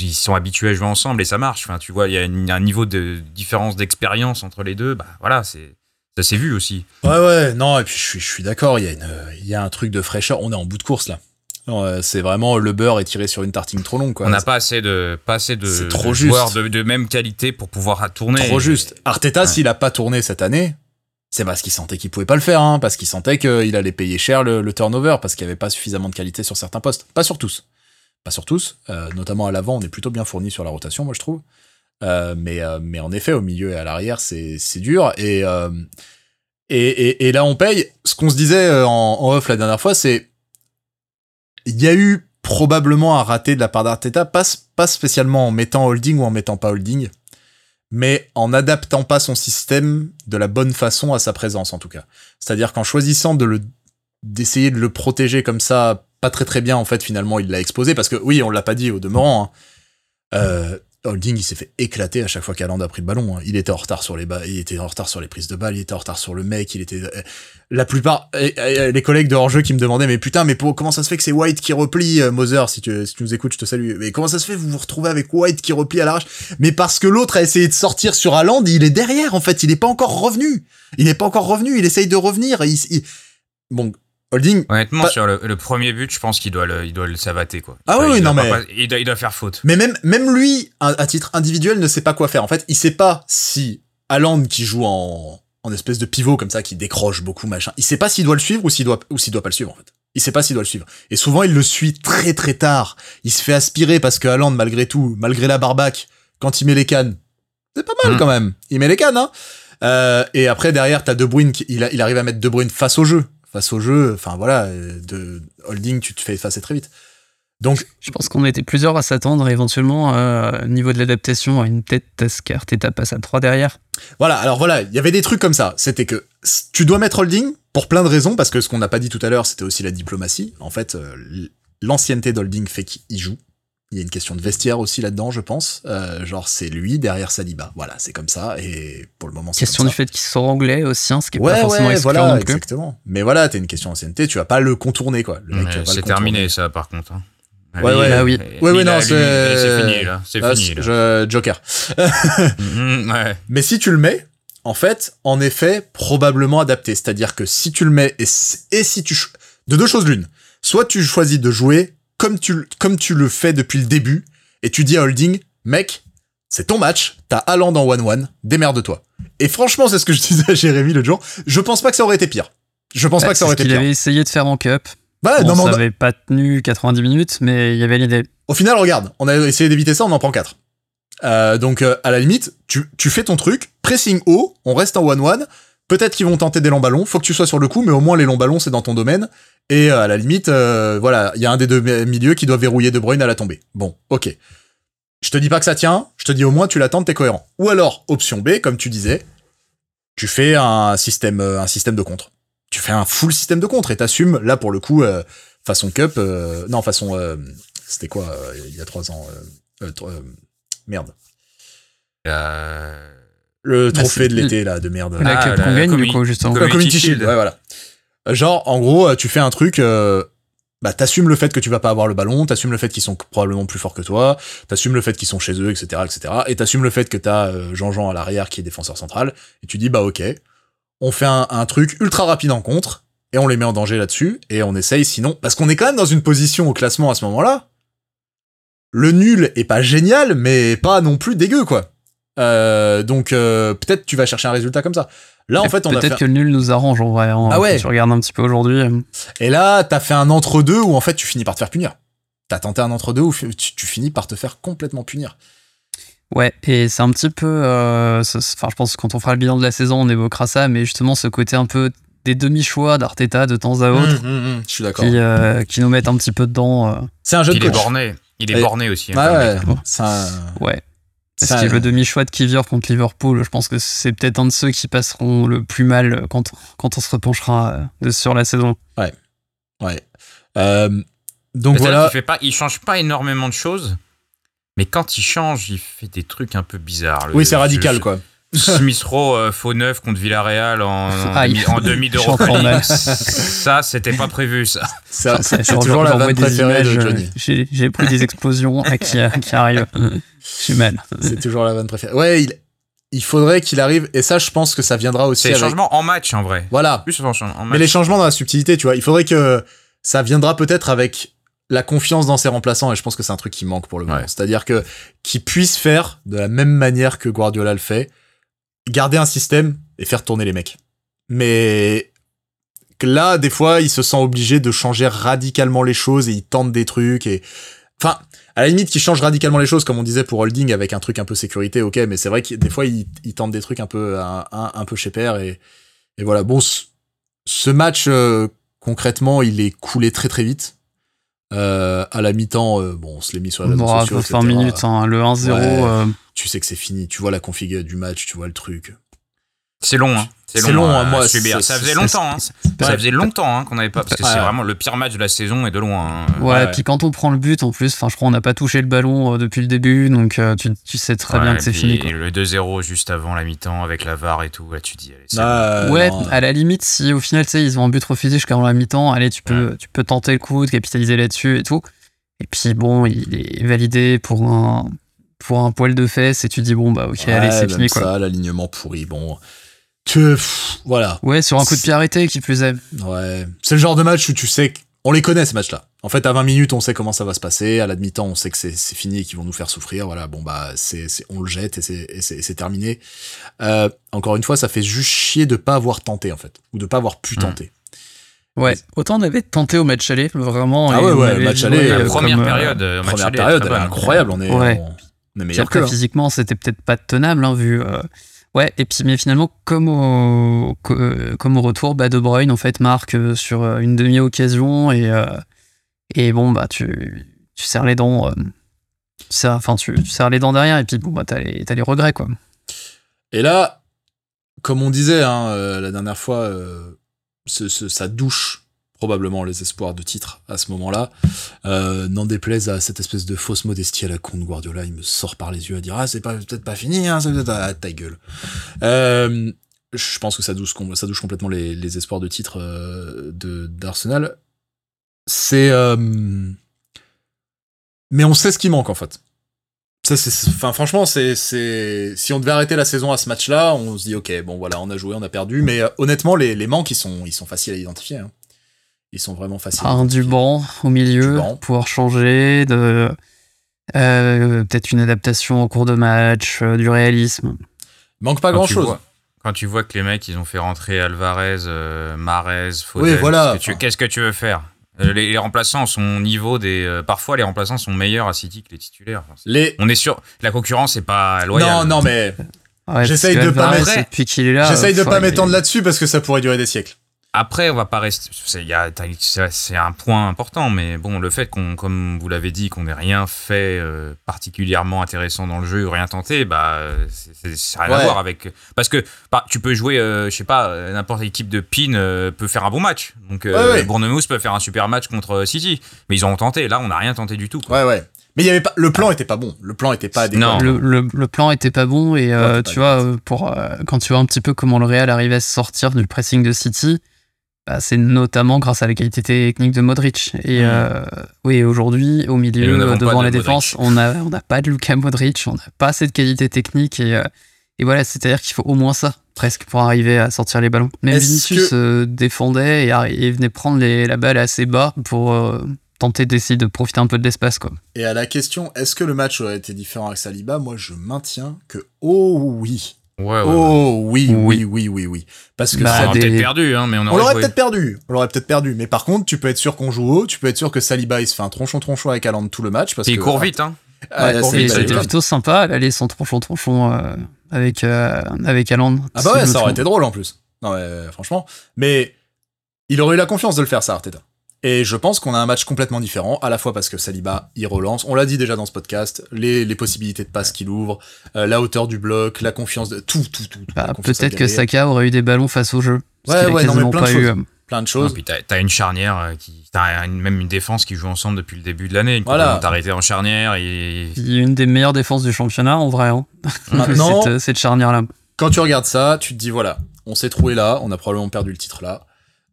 ils sont habitués à jouer ensemble et ça marche. Enfin, tu vois, il y a une- un niveau de différence d'expérience entre les deux. Bah voilà, c'est ça s'est vu aussi. Ouais, ouais, non, et puis je suis, je suis d'accord, il y a une, il y a un truc de fraîcheur. On est en bout de course là. Non, euh, c'est vraiment le beurre est tiré sur une tartine trop longue quoi. On n'a pas assez de, pas assez de, trop joueurs de, de même qualité pour pouvoir tourner. Trop juste. Arteta, Ouais. s'il a pas tourné cette année, c'est parce qu'il sentait qu'il pouvait pas le faire, hein, parce qu'il sentait qu'il allait payer cher le, turnover, parce qu'il y avait pas suffisamment de qualité sur certains postes. Pas sur tous. Pas sur tous. euh, notamment à l'avant, on est plutôt bien fourni sur la rotation, moi je trouve. Euh, mais, euh, mais en effet, au milieu et à l'arrière, c'est dur. Et, là, on paye. Ce qu'on se disait en, en off la dernière fois, c'est il y a eu probablement un raté de la part d'Arteta, pas, pas spécialement en mettant holding ou en mettant pas holding, mais en adaptant pas son système de la bonne façon à sa présence en tout cas. C'est-à-dire qu'en choisissant de le d'essayer de le protéger comme ça, pas très très bien en fait finalement il l'a exposé parce que oui on l'a pas dit au demeurant. hein. Euh, Holding, il s'est fait éclater à chaque fois qu'Aland a pris le ballon. hein. Il était en retard sur les il était en retard sur les prises de balles, il était en retard sur le mec, il était euh, la plupart les collègues de hors-jeu qui me demandaient mais putain mais comment ça se fait que c'est White qui replie euh, Moser si tu si tu nous écoutes, je te salue. Mais comment ça se fait vous vous retrouvez avec White qui replie à l'arrache? Mais parce que l'autre a essayé de sortir sur Haaland, il est derrière en fait, il est pas encore revenu. Il est pas encore revenu, il essaye de revenir, il- bon Holding Honnêtement, Pas- sur le, le premier but, je pense qu'il doit le, il doit le savater, quoi. Ah oui, non, mais- pas- il, doit, il doit faire faute. Mais même, même lui, à, titre individuel, ne sait pas quoi faire. En fait, il sait pas si Haaland, qui joue en, en espèce de pivot comme ça, qui décroche beaucoup, machin, il sait pas s'il doit le suivre ou s'il doit, ou s'il doit pas le suivre, en fait. Il sait pas s'il doit le suivre. Et souvent, il le suit très très tard. Il se fait aspirer parce que Haaland, malgré tout, malgré la barbaque, quand il met les cannes, c'est pas mal Mhm. quand même. Il met les cannes, hein. Euh, et après, derrière, t'as De Bruyne, qui, il, a- il arrive à mettre De Bruyne face au jeu. Face au jeu, enfin voilà, euh, de holding, tu te fais effacer très vite. Donc, Je pense qu'on était plusieurs à s'attendre éventuellement euh, au niveau de l'adaptation à une tête et passe à 3 derrière. Voilà, alors voilà, il y avait des trucs comme ça. C'était que tu dois mettre holding pour plein de raisons, parce que ce qu'on n'a pas dit tout à l'heure, c'était aussi la diplomatie. En fait, euh, l'ancienneté d'holding fait qu'il joue. Il y a une question de vestiaire aussi là-dedans, je pense. Euh, genre, c'est lui derrière Saliba. Voilà, c'est comme ça. Et pour le moment, c'est Question comme du fait qu'ils sont anglais aussi, hein, ce qui est Ouais, pas forcément ouais, voilà, non plus. exactement. Mais voilà, t'as une question d'ancienneté, tu vas pas le contourner, quoi. Le mec, tu vas Ouais, pas le C'est contourner. terminé, ça, par contre. hein. Ouais, Lui, ouais. Bah oui. là, non, c'est- C'est fini, là. C'est Ah, fini, là. je- Joker. Mhm, ouais. Mais si tu le mets, en fait, en effet, probablement adapté. C'est-à-dire que si tu le mets et, si- et si tu de deux choses l'une, soit tu choisis de jouer comme tu le- comme tu le fais depuis le début et tu dis à Holding, mec, c'est ton match, t'as Haaland en 1-1, démerde-toi. Et franchement, c'est ce que je disais à Jérémy l'autre jour, je pense pas que ça aurait été pire. Je pense Bah, pas que ça aurait ce été qu'il pire. avait essayé de faire en cup. Ouais, Bon, non, on ça avait pas tenu 90 minutes, mais il y avait l'idée. Au final, regarde, on a essayé d'éviter ça, on en prend 4. donc, euh, à la limite, tu, tu fais ton truc, pressing haut, on reste en 1-1. Peut-être qu'ils vont tenter des longs ballons, faut que tu sois sur le coup, mais au moins les longs ballons, c'est dans ton domaine. Et euh, à la limite, euh, voilà, il y a un des deux mi- milieux qui doit verrouiller De Bruyne à la tombée. Bon, ok. Je te dis pas que ça tient, je te dis au moins tu l'attends, t'es cohérent. Ou alors, option B, comme tu disais, tu fais un système, euh, un système de contre. Tu fais un full système de contre et t'assumes, là pour le coup, façon cup, non, façon, c'était quoi, il y a trois ans, merde. Euh, Le Bah, trophée de l'été, là, de merde. La Ah, cup la qu'on gagne, du coup, justement. Le Community Community Shield, Shield. ouais, voilà. Genre, en gros, euh, tu fais un truc, euh, bah, t'assumes le fait que tu vas pas avoir le ballon, t'assumes le fait qu'ils sont probablement plus forts que toi, t'assumes le fait qu'ils sont chez eux, etc., etc., et t'assumes le fait que t'as euh, Jean-Jean à l'arrière qui est défenseur central, et tu dis, bah, ok, on fait un, un truc ultra rapide en contre, et on les met en danger là-dessus, et on essaye sinon, parce qu'on est quand même dans une position au classement à ce moment-là, le nul est pas génial, mais pas non plus dégueu, quoi. Euh, donc, euh, peut-être tu vas chercher un résultat comme ça. Là, en fait, on a fait... Peut-être que le nul nous arrange en vrai. hein, Ah ouais. Tu regardes un petit peu aujourd'hui. euh, Et là, t'as fait un entre-deux où en fait tu finis par te faire punir. T'as tenté un entre-deux où tu, tu finis par te faire complètement punir. Ouais, et c'est un petit peu. euh, Enfin, je pense que quand on fera le bilan de la saison, on évoquera ça, mais justement, ce côté un peu des demi-choix d'Arteta de temps à autre Mmh, mmh, mmh, je suis d'accord. qui, euh, qui nous mettent un petit peu dedans. euh, C'est un jeu il de est coach. borné. Il est Et- borné aussi. hein, Ouais, comme ouais. Bon. C'est un- ouais. C'est Parce que le demi-choix de Kivior contre Liverpool, je pense que c'est peut-être un de ceux qui passeront le plus mal quand, quand on se repenchera euh, sur la saison. Ouais. Euh, donc voilà. qu'il fait pas, il change pas énormément de choses, mais quand il change, il fait des trucs un peu bizarres. Le- Oui, c'est radical le- quoi. Smith Rowe euh, faux neuf contre Villarreal en, en Aïe. demi, en de-. Ça, c'était pas prévu, ça. C'est toujours la vanne préférée de Johnny. J'ai pris des explosions qui, qui arrivent. Je suis mal. C'est toujours la vanne préférée. Ouais, il, il faudrait qu'il arrive. Et ça, je pense que ça viendra aussi C'est les avec. changements en match, en vrai. Voilà. Plus en, en match. Mais les changements dans la subtilité, tu vois, il faudrait que ça viendra peut-être avec la confiance dans ses remplaçants et je pense que c'est un truc qui manque pour le moment. Ouais. C'est-à-dire que qu'ils puissent faire de la même manière que Guardiola le fait, garder un système et faire tourner les mecs. Mais là, des fois, il se sent obligé de changer radicalement les choses et il tente des trucs et enfin à la limite qu'il change radicalement les choses comme on disait pour Holding avec un truc un peu sécurité ok mais c'est vrai que des fois il, tente des trucs un peu un, un, peu chez père et, et voilà bon ce- ce match euh, concrètement il est coulé très très vite euh, à la mi-temps euh, bon on se l'est mis sur les réseaux Bon, sociaux 20 etc. minutes, hein, le 1-0. Ouais. euh, tu sais que c'est fini tu vois la config du match tu vois le truc C'est long, hein. C'est long, à hein, moi, subir. Ça faisait longtemps, hein. Ça faisait longtemps hein, qu'on n'avait pas. Parce que Ouais. c'est vraiment le pire match de la saison et de loin. hein. Ouais, Ouais. puis quand on prend le but, en plus, enfin, je crois qu'on n'a pas touché le ballon euh, depuis le début, donc euh, tu, tu sais très bien que c'est fini. Quoi. Le 2-0 juste avant la mi-temps avec la VAR et tout, là, tu dis, allez, c'est bon. Ah, ouais, non, à la limite, si au final, tu sais, ils ont un but refusé jusqu'à la mi-temps, allez, tu peux, tu peux tenter le coup, de capitaliser là-dessus et tout. Et puis bon, il est validé pour un, pour un poil de fesses, et tu dis, bon, bah ok, allez, c'est fini, quoi. ça, l'alignement pourri, bon. Tu, pff, voilà. Ouais, sur un coup de pied arrêté, qui plus est. Ouais. C'est le genre de match où tu sais qu'on les connaît, ces matchs-là. En fait, à 20 minutes, on sait comment ça va se passer. À la demi-temps, on sait que c'est fini et qu'ils vont nous faire souffrir. Voilà, bon, bah, c'est on le jette et c'est- terminé. Euh, encore une fois, ça fait juste chier de pas avoir tenté, en fait. Ou de pas avoir pu Mm. tenter. Ouais, autant on avait tenté au match aller, vraiment. Ah ouais, ouais, match aller, La euh, première comme, euh, période, euh, match Première aller, période, elle est incroyable. On est, Ouais. on, on est Puis meilleur que. hein. physiquement, c'était peut-être pas tenable, hein, vu. euh, Ouais, et puis, mais finalement, comme au, euh, comme au retour, bah, De Bruyne, en fait, marque euh, sur euh, une demi-occasion, et, euh, et bon, bah, tu, tu serres les dents. euh, tu serres- Enfin, tu, tu serres les dents derrière, et puis, bon, bah, t'as les, t'as les regrets, quoi. Et là, comme on disait hein, euh, la dernière fois, ce- ce- ça douche probablement les espoirs de titre à ce moment-là. Euh, N'en déplaise à cette espèce de fausse modestie à la con de Guardiola, il me sort par les yeux à dire ah c'est peut-être pas fini, hein, c'est peut-être ah, ta gueule. Euh, je pense que ça douche, ça douche complètement les, espoirs de titre euh, d'Arsenal. C'est euh, mais on sait ce qui manque en fait. Ça, enfin, franchement, c'est, si on devait arrêter la saison à ce match-là, on se dit, ok, bon, voilà, on a joué, on a perdu, mais honnêtement, les, les manques, ils sont, ils sont faciles à identifier. hein. Ils sont vraiment faciles. Un du banc au milieu, Du banc. pouvoir changer, de. euh, peut-être une adaptation au cours de match, euh, du réalisme. Il manque pas Quand grand-chose. vois- Quand tu vois que les mecs, ils ont fait rentrer Alvarez, euh, Marez, Foden, Oui, voilà. qu'est-ce que tu- qu'est-ce que tu veux faire? Les, les remplaçants sont au niveau des. euh, parfois, les remplaçants sont meilleurs à City que les titulaires. Enfin, c'est- Les, on est sûr. La concurrence n'est pas loyale. non, non, mais Ouais, J'essaye de pas Alvarez, mettre- Depuis qu'il est là. j'essaye de pas m'étendre là-dessus parce que ça pourrait durer des siècles. Après, on va pas rester. C'est il y a- t'as- c'est- c'est un point important, mais bon, le fait qu'on, comme vous l'avez dit, qu'on n'ait rien fait euh, particulièrement intéressant dans le jeu, ou rien tenté, bah, c'est- ça n'a rien Ouais. à voir avec. Parce que bah, tu peux jouer, euh, je sais pas, euh, n'importe quelle équipe de PIN euh, peut faire un bon match. Donc, euh, Ouais, ouais. Bournemouth peut faire un super match contre City, mais ils ont tenté. Là, on n'a rien tenté du tout. quoi. Ouais, ouais. Mais il y avait pas, le plan était pas bon. Le plan était pas. Non. Le, le, le plan était pas bon et euh, tu pas vois pour euh, quand tu vois un petit peu comment le Real arrivait à se sortir du pressing de City bah, c'est notamment grâce à la qualité technique de Modric. Et euh, oui aujourd'hui au milieu devant de la défense on n'a pas de Luka Modric on n'a pas assez de qualité technique et euh, et voilà c'est à dire qu'il faut au moins ça presque pour arriver à sortir les ballons. Même Vinicius euh, défendait et, venait prendre les- la balle assez bas pour euh, tenter d'essayer de profiter un peu de l'espace quoi. Et à la question, est-ce que le match aurait été différent avec Saliba? Moi, je maintiens que, oh oui. Ouais, ouais, ouais. Oh oui, oui, Oui. oui, oui, oui. Parce que Bah, on ça- aurait des- peut-être perdu, hein, mais on On aurait l'aurait peut-être perdu. On l'aurait peut-être perdu. Mais par contre, tu peux être sûr qu'on joue haut. Tu peux être sûr que Saliba, il se fait un tronchon-tronchon avec Haaland tout le match. Parce Et il que, court vite, hein. Ah, Ouais, c'était plutôt sympa d'aller son tronchon tronchon euh, avec euh, avec Haaland. Ah bah ouais, ça aurait été drôle en plus. Non, mais, franchement. Mais il aurait eu la confiance de le faire, ça, Arteta. Et je pense qu'on a un match complètement différent, à la fois parce que Saliba, il relance. On l'a dit déjà dans ce podcast, les, les possibilités de passe qu'il ouvre, euh, la hauteur du bloc, la confiance de tout, tout, tout. tout, Bah, Peut-être que Saka aurait eu des ballons face au jeu. Ouais, ouais, non, mais plein de pas choses. eu. euh. Plein de Et choses. puis t'as as une charnière euh, qui, t'as même une défense qui joue ensemble depuis le début de l'année. Voilà. T'as arrêté en charnière et Il y a une des meilleures défenses du championnat en vrai. hein. Maintenant, cette, cette charnière là. quand tu regardes ça, tu te dis voilà, on s'est trouvé là, on a probablement perdu le titre là.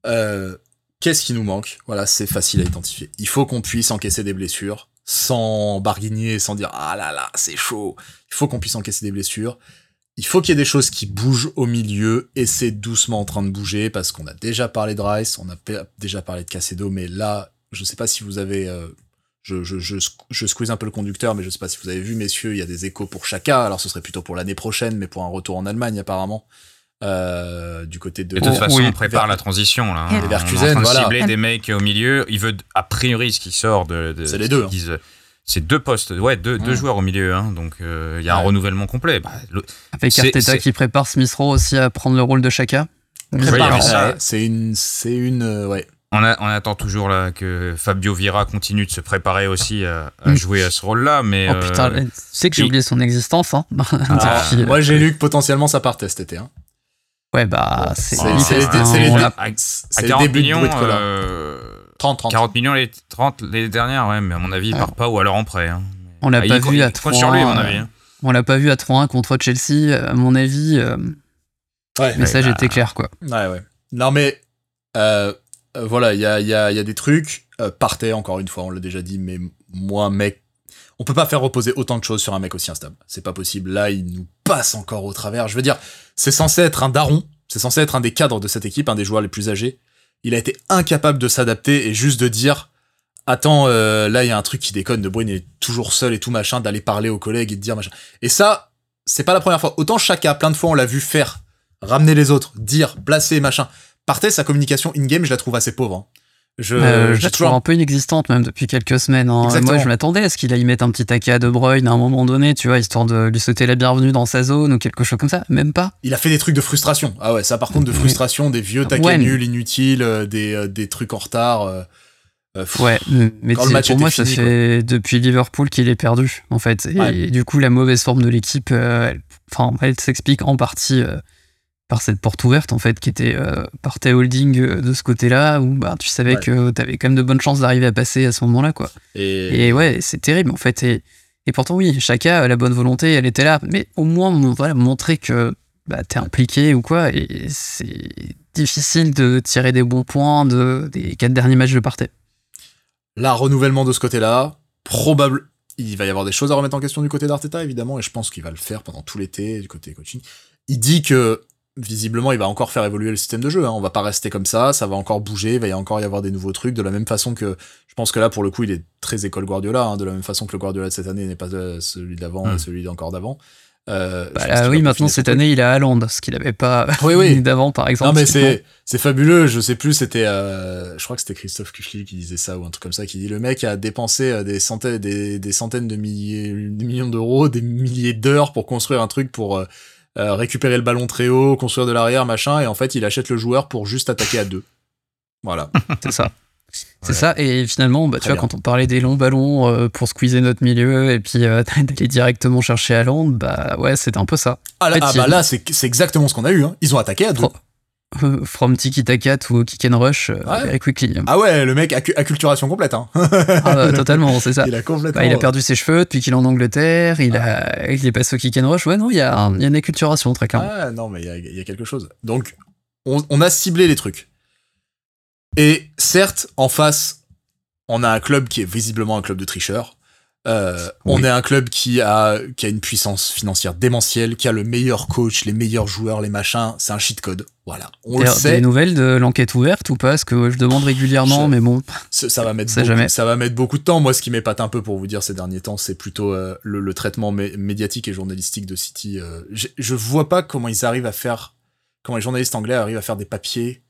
Euh, Qu'est-ce qui nous manque? Voilà, c'est facile à identifier. Il faut qu'on puisse encaisser des blessures sans barguigner, sans dire ah là là, c'est chaud. Il faut qu'on puisse encaisser des blessures. Il faut qu'il y ait des choses qui bougent au milieu et c'est doucement en train de bouger parce qu'on a déjà parlé de Rice, on a déjà parlé de Casedo, mais là, je sais pas si vous avez euh, je, je, je, je squeeze un peu le conducteur, mais je sais pas si vous avez vu, messieurs, il y a des échos pour Chaka. Alors ce serait plutôt pour l'année prochaine, mais pour un retour en Allemagne apparemment. Euh, du côté de. Et de toute façon, oui. on prépare Ver- la transition là. hein. Et On est en Verkusen, train de voilà. cibler des mecs au milieu. Il veut a priori ce qui sort de. de- C'est les deux, hein. C'est deux postes, ouais, deux, deux joueurs au milieu, hein, donc euh, il y a un renouvellement complet. Bah, le- Avec Arteta qui prépare Smith Rowe aussi à prendre le rôle de Chaka. C'est une, c'est une, euh, ouais. on, a- on attend toujours là que Fabio Vira continue de se préparer aussi à, à Mm. jouer à ce rôle-là, mais Oh euh, putain, tu sais que j'ai oublié son existence. Hein. Ah, moi j'ai lu que potentiellement ça partait cet été. Hein. Ouais, bah, c'est hein, le 40 début de millions, bruit de cola. euh, 30, 30. 40 millions les 30 les dernières, ouais, mais à mon avis, il Ouais. part pas ou alors en prêt. hein. on l'a Ah, pas vu à il compte sur lui, à mon 3-1, avis. euh, hein. On l'a pas vu à 3-1 contre Chelsea, à mon avis. euh, Ouais, le message bah. était clair, quoi. Ouais, ouais. Non, mais euh, euh, voilà, il y a, y, a, il y a des trucs. Euh, partez, encore une fois, on l'a déjà dit, mais moi, mec, on peut pas faire reposer autant de choses sur un mec aussi instable. C'est pas possible. Là, il nous passe encore au travers. Je veux dire, c'est censé être un daron, c'est censé être un des cadres de cette équipe, un des joueurs les plus âgés. Il a été incapable de s'adapter et juste de dire Attends, euh, là, il y a un truc qui déconne. De Bruyne est toujours seul et tout machin, d'aller parler aux collègues et de dire machin. Et ça, c'est pas la première fois. Autant Chaka, plein de fois, on l'a vu faire, ramener les autres, dire, placer, machin. Partez, sa communication in-game, je la trouve assez pauvre. hein. Je, Euh, je la trouve un peu inexistante même depuis quelques semaines. hein. Moi, je m'attendais à ce qu'il aille mettre un petit taquet à De Bruyne à un moment donné, tu vois, histoire de lui souhaiter la bienvenue dans sa zone ou quelque chose comme ça. Même pas. Il a fait des trucs de frustration. Ah ouais, ça par contre de frustration, des vieux taquets Ouais, mais- nuls, inutiles, euh, des, euh, des trucs en retard. euh, pff. Ouais, mais pour moi, ça fait depuis Liverpool qu'il est perdu, en fait. Et Ouais. du coup, la mauvaise forme de l'équipe, elle, enfin, elle s'explique en partie par cette porte ouverte, en fait, qui était euh, par ta holding euh, de ce côté-là, où bah, tu savais Ouais. que t'avais quand même de bonnes chances d'arriver à passer à ce moment-là, quoi. Et, Et ouais, c'est terrible en fait. Et, et pourtant, oui, chacun, la bonne volonté, elle était là. Mais au moins, voilà, montrer que bah, t'es impliqué ou quoi. Et c'est difficile de tirer des bons points de, des quatre derniers matchs de partais. là, renouvellement de ce côté-là, probable. Il va y avoir des choses à remettre en question du côté d'Arteta, évidemment, et je pense qu'il va le faire pendant tout l'été, du côté coaching. Il dit que, visiblement, il va encore faire évoluer le système de jeu. Hein. On va pas rester comme ça, ça va encore bouger, il va y encore y avoir des nouveaux trucs, de la même façon que. Je pense que là, pour le coup, il est très école Guardiola, hein, de la même façon que le Guardiola de cette année n'est pas euh, celui d'avant et celui d'encore d'avant. Euh, Bah, là, oui, maintenant, cette année, il a Haaland, ce qu'il n'avait pas Oui, oui. d'avant, par exemple. Non mais c'est c'est fabuleux, je sais plus, c'était euh, je crois que c'était Christophe Kuchli qui disait ça ou un truc comme ça qui dit le mec a dépensé des centaines des, des centaines de milliers de millions d'euros, des milliers d'heures pour construire un truc pour euh, euh, récupérer le ballon très haut, construire de l'arrière, machin et en fait, il achète le joueur pour juste attaquer à deux. Voilà. C'est ça. C'est Ouais. ça, et finalement, bah, tu vois, bien. quand on parlait des longs ballons euh, pour squeezer notre milieu et puis euh, d'aller directement chercher Haaland, bah ouais, c'était un peu ça. Ah là, En fait, ah il- bah là c'est c'est exactement ce qu'on a eu hein. Ils ont attaqué à deux. From Tiki Taka to Kick and Rush, euh, Ouais. very quickly. Ah ouais, le mec accu- acculturation complète hein. Ah, bah, totalement, c'est ça. Il a complètement Bah, il a perdu ses cheveux depuis qu'il est en Angleterre, il, a, il est passé au kick and rush. Ouais, non, il y a, il y a une acculturation, très clairement. Ah non, mais il y a, il y a quelque chose. Donc, on, on a ciblé les trucs. Et certes, en face, on a un club qui est visiblement un club de tricheurs. Euh, On est un club qui a, qui a une puissance financière démentielle, qui a le meilleur coach, les meilleurs joueurs, les machins. C'est un cheat code. Voilà. On le sait. Des nouvelles de l'enquête ouverte ou pas? Parce que je demande régulièrement, Je- mais bon. Ça, ça va mettre beaucoup, jamais. ça va mettre beaucoup de temps. Moi, ce qui m'épate un peu pour vous dire ces derniers temps, c'est plutôt euh, le, le traitement mé- médiatique et journalistique de City. euh, je vois pas comment ils arrivent à faire, comment les journalistes anglais arrivent à faire des papiers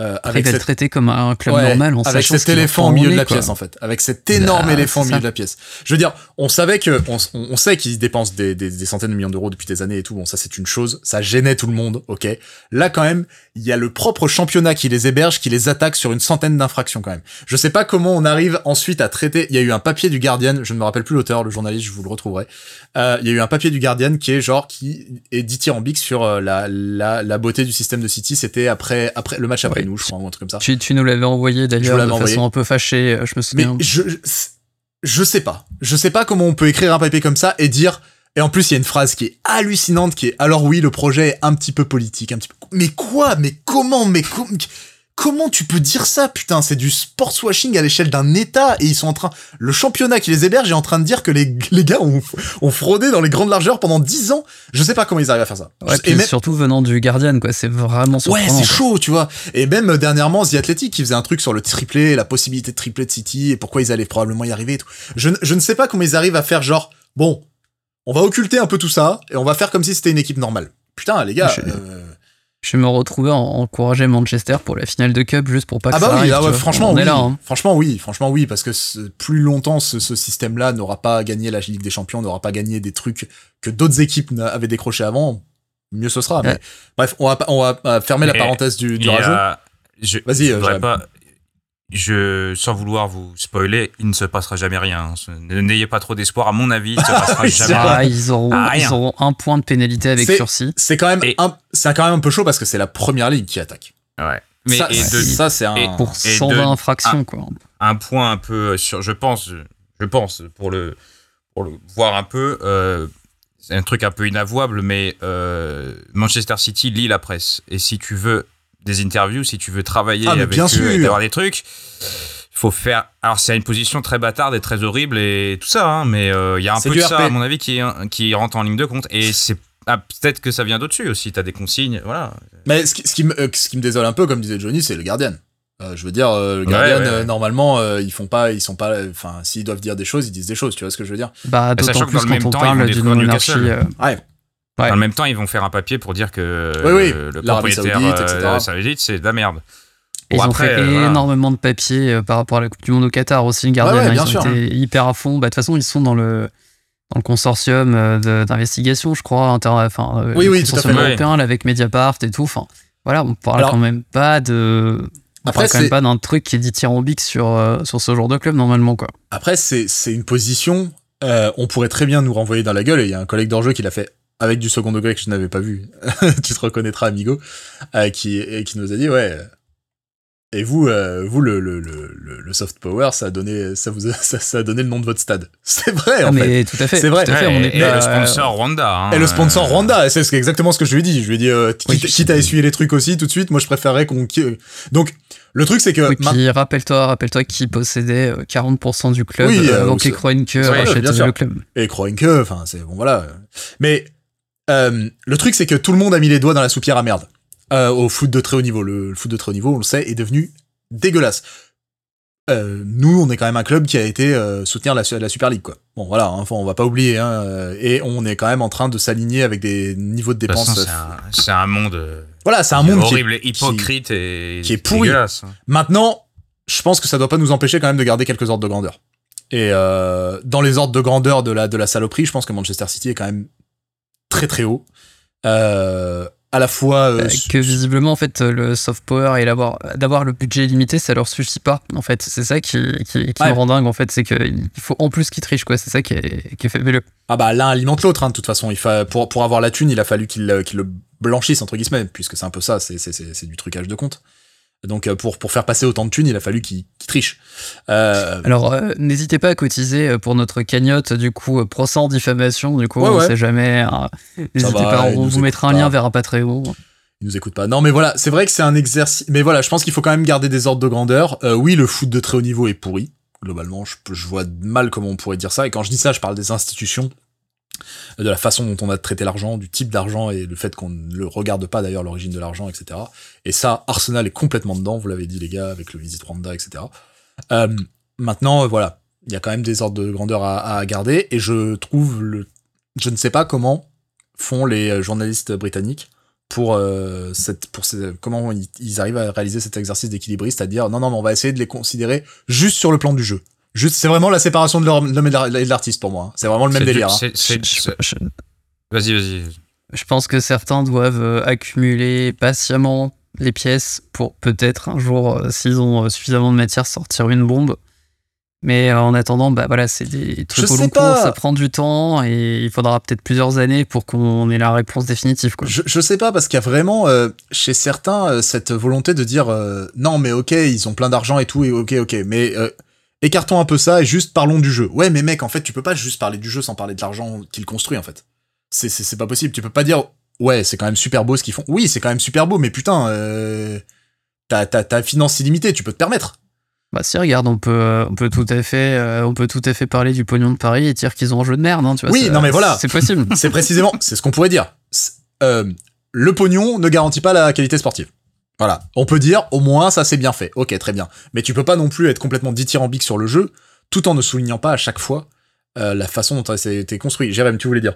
euh, Avec cette, traiter comme un club ouais, normal en avec cet éléphant au milieu de la quoi. pièce en fait, avec cet énorme Bah, éléphant au milieu ça. de la pièce. Je veux dire, on savait que on, sait qu'ils dépensent des, des, des centaines de millions d'euros depuis des années et tout. Bon, ça c'est une chose, ça gênait tout le monde, ok. Là quand même, il y a le propre championnat qui les héberge, qui les attaque sur une centaine d'infractions quand même. Je sais pas comment on arrive ensuite à traiter. Il y a eu un papier du Guardian, je ne me rappelle plus l'auteur, le journaliste, je vous le retrouverai. Euh, il y a eu un papier du Guardian qui est genre qui est dithyrambique sur euh, la, la la beauté du système de City. C'était après après le match après Ouais. Nous, je crois, ou un truc comme ça. Tu, tu nous l'avais envoyé d'ailleurs de façon un peu fâchée, euh, je me Mais souviens. je, je, je sais pas. Je sais pas comment on peut écrire un papier comme ça et dire. Et en plus, il y a une phrase qui est hallucinante qui est alors oui, le projet est un petit peu politique, un petit peu. Mais quoi? Mais comment? Mais com- comment tu peux dire ça Putain, c'est du sportswashing à l'échelle d'un État et ils sont en train. Le championnat qui les héberge est en train de dire que les, les gars ont, ont fraudé dans les grandes largeurs pendant 10 ans. Je sais pas comment ils arrivent à faire ça. Ouais, et même- surtout venant du Guardian, quoi. C'est vraiment Ouais, surprenant. c'est quoi. chaud, tu vois. Et même euh, dernièrement, The Athletic qui faisait un truc sur le triplé, la possibilité de tripler de City et pourquoi ils allaient probablement y arriver et tout. Je, je ne sais pas comment ils arrivent à faire genre, bon, on va occulter un peu tout ça et on va faire comme si c'était une équipe normale. Putain, les gars. Je- euh, Je me retrouvais en encourager Manchester pour la finale de Cup juste pour pas que Ah ça bah oui, arrive, ah ouais, franchement, on oui. est là. hein. franchement oui, franchement oui, parce que ce- plus longtemps ce, ce système-là n'aura pas gagné la Ligue des Champions, n'aura pas gagné des trucs que d'autres équipes avaient décrochés avant, mieux ce sera. Mais Ouais. bref, on va, pas- on va fermer la parenthèse du, du rageux. je- Vas-y, je euh, voudrais pas. Je, sans vouloir vous spoiler, il ne se passera jamais rien. N'ayez pas trop d'espoir. À mon avis, il ne se passera jamais Ah, rien. ils, auront, Ah, rien. ils auront un point de pénalité avec sursis. C'est quand même Et- un, quand même un peu chaud parce que c'est la première ligue qui attaque. Ouais. Mais ça, et de- ça c'est un. et Pour Et 120 de- infractions, quoi. un point un peu sur, je pense, je pense pour le, pour le voir un peu, euh, c'est un truc un peu inavouable, mais euh, Manchester City lit la presse. Et si tu veux des interviews, si tu veux travailler Ah, avec bien eux sûr. et avoir des trucs, il faut faire. Alors c'est une position très bâtarde et très horrible et tout ça, hein, mais euh, il y a un peu de ça RP. à mon avis qui, qui rentre en ligne de compte. Et c'est ah, peut-être que ça vient d'au-dessus aussi. T'as des consignes, voilà. Mais ce qui, ce qui me, euh, ce qui me désole un peu, comme disait Johnny, c'est le Guardian. Euh, je veux dire, euh, le Guardian, ouais, ouais. normalement, euh, ils font pas, ils sont pas, enfin, s'ils doivent dire des choses, ils disent des choses. Tu vois ce que je veux dire? Bah, sachant d'autant que dans plus le même quand on temps, parle d'une monarchie. Newcastle. Ouais. Ouais. En même temps, ils vont faire un papier pour dire que Oui, oui, euh, le l'Arabie propriétaire Saoudite, euh, c'est de la merde. Ils Bon, ont après, fait euh, voilà. énormément de papiers euh, par rapport à la Coupe du Monde au Qatar aussi, le Guardian. Ouais, ils sûr. ont été hyper à fond. Bah, De toute façon, ils sont dans le, dans le consortium euh, d'investigation, je crois, inter, enfin, euh, Oui, le oui, tout à consortium fait. européen là, avec Mediapart et tout. Enfin, voilà, on parle Alors- quand même pas de. On Après, parle quand même pas d'un truc qui est dithyrambique sur, euh, sur ce genre de club normalement, quoi. Après, c'est, c'est une position, euh, on pourrait très bien nous renvoyer dans la gueule, et il y a un collègue d'enjeu qui l'a fait avec du second degré que je n'avais pas vu. tu te reconnaîtras, amigo, euh, qui, qui nous a dit, ouais. euh, Et vous, euh, vous le, le, le, le- soft power, ça a donné, ça vous a, ça, ça a donné le nom de votre stade. C'est vrai, Ah, en fait. mais tout à fait. C'est vrai. Tout à fait, on et, est et pas- le sponsor Rwanda. hein, Et le sponsor Rwanda, c'est exactement ce que je lui ai dit. Je lui ai dit, euh, Oui. quitte, à essuyer les trucs aussi tout de suite, moi je préférerais qu'on. Donc, le truc c'est que. Oui, ma- puis rappelle-toi, rappelle-toi qui possédait euh, 40% du club Oui, avant c'est- que Kroenke rachète le club. Et Kroenke, enfin, c'est bon, voilà. Mais euh, le truc, c'est que tout le monde a mis les doigts dans la soupière à merde euh, au foot de très haut niveau. Le, le foot de très haut niveau, on le sait, est devenu dégueulasse. Euh, nous, on est quand même un club qui a été soutenir la, la Super League, quoi. Bon, voilà, hein, on va pas oublier, hein, et on est quand même en train de s'aligner avec des niveaux de dépenses. c'est un, monde Voilà, c'est un monde qui est, horrible, hypocrite et qui est pourri. dégueulasse. Maintenant, je pense que ça doit pas nous empêcher quand même de garder quelques ordres de grandeur. Et euh, dans les ordres de grandeur de la, de la saloperie, je pense que Manchester City est quand même très très haut. Euh, à la fois... euh, Euh, que visiblement en fait le soft power et d'avoir le budget limité ça leur suffit pas en fait c'est ça qui, qui, qui Ouais. me rend dingue en fait c'est qu'il faut en plus qu'ils trichent quoi c'est ça qui est, qui est fabuleux Ah bah l'un alimente l'autre, hein, de toute façon. Il fa... pour, pour avoir la thune, il a fallu qu'il qu'il le blanchisse, entre guillemets, puisque c'est un peu ça, c'est- c'est du trucage de compte. Donc euh, pour, pour faire passer autant de thunes, il a fallu qu'il triche. Euh, alors euh, n'hésitez pas à cotiser pour notre cagnotte du coup procès en diffamation du coup Ouais, on ouais. sait jamais hein. n'hésitez pas on vous mettra un lien vers un Patreon il nous écoute pas. Non, mais voilà, c'est vrai que c'est un exercice. Mais voilà, je pense qu'il faut quand même garder des ordres de grandeur. Euh, oui, le foot de très haut niveau est pourri. Globalement, je, je vois mal comment on pourrait dire ça. Et quand je dis ça, je parle des institutions, de la façon dont on a traité l'argent, du type d'argent et le fait qu'on ne le regarde pas d'ailleurs l'origine de l'argent, etc. Et ça, Arsenal est complètement dedans. Vous l'avez dit les gars, avec le Visit Rwanda, etc. Euh, maintenant, euh, voilà, il y a quand même des ordres de grandeur à, garder. Et je trouve le, je ne sais pas comment font les euh, journalistes britanniques pour cette pour ces- comment ils, ils arrivent à réaliser cet exercice d'équilibriste à dire non non mais on va essayer de les considérer juste sur le plan du jeu juste c'est vraiment la séparation de l'homme et de l'artiste pour moi hein. c'est vraiment le même délire hein. Vas-y, vas-y. Je pense que certains doivent euh, accumuler patiemment les pièces pour peut-être un jour, euh, s'ils ont euh, suffisamment de matière, sortir une bombe. Mais euh, en attendant, bah voilà, c'est des trucs Je au long pas. cours, ça prend du temps et il faudra peut-être plusieurs années pour qu'on ait la réponse définitive. Quoi. je, je sais pas parce qu'il y a vraiment euh, chez certains cette volonté de dire euh, non mais ok ils ont plein d'argent et tout et ok ok mais euh, écartons un peu ça et juste parlons du jeu ouais mais mec en fait tu peux pas juste parler du jeu sans parler de l'argent qu'il construit en fait c'est c'est c'est pas possible tu peux pas dire ouais c'est quand même super beau ce qu'ils font oui c'est quand même super beau mais putain euh, t'as t'as t'as finance illimitée tu peux te permettre Bah si, regarde, on peut, euh, on peut tout à fait, euh, on peut tout à fait parler du pognon de Paris et dire qu'ils ont un jeu de merde. Hein, tu vois, Oui, non, mais voilà. C'est possible. c'est précisément c'est ce qu'on pourrait dire euh, le pognon ne garantit pas la qualité sportive voilà on peut dire au moins ça c'est bien fait ok très bien mais tu peux pas non plus être complètement dithyrambique sur le jeu tout en ne soulignant pas à chaque fois euh, la façon dont ça a été construit Jérém tu voulais dire?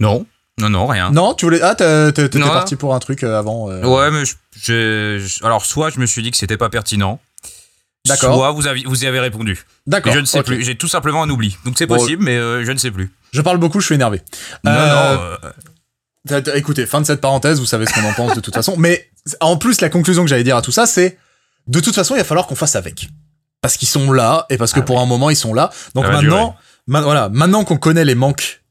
Non, non, non, rien. non tu voulais ah t'étais parti pour un truc euh, avant euh, Ouais, mais je, je- je- alors soit je me suis dit que c'était pas pertinent. D'accord. Soit vous avez, vous y avez répondu. D'accord je ne sais plus. J'ai tout simplement un oubli. Donc c'est Bon. possible, mais euh, je ne sais plus. je parle beaucoup je suis énervé Non, non. Écoutez, fin de cette parenthèse, vous savez ce qu'on en pense de toute façon. Mais en plus, la conclusion que j'allais dire à tout ça, c'est de toute façon, il va falloir qu'on fasse avec. Parce qu'ils sont là, et parce que Ah pour un moment, ils sont là. Donc maintenant, ma- voilà, maintenant qu'on connaît les manques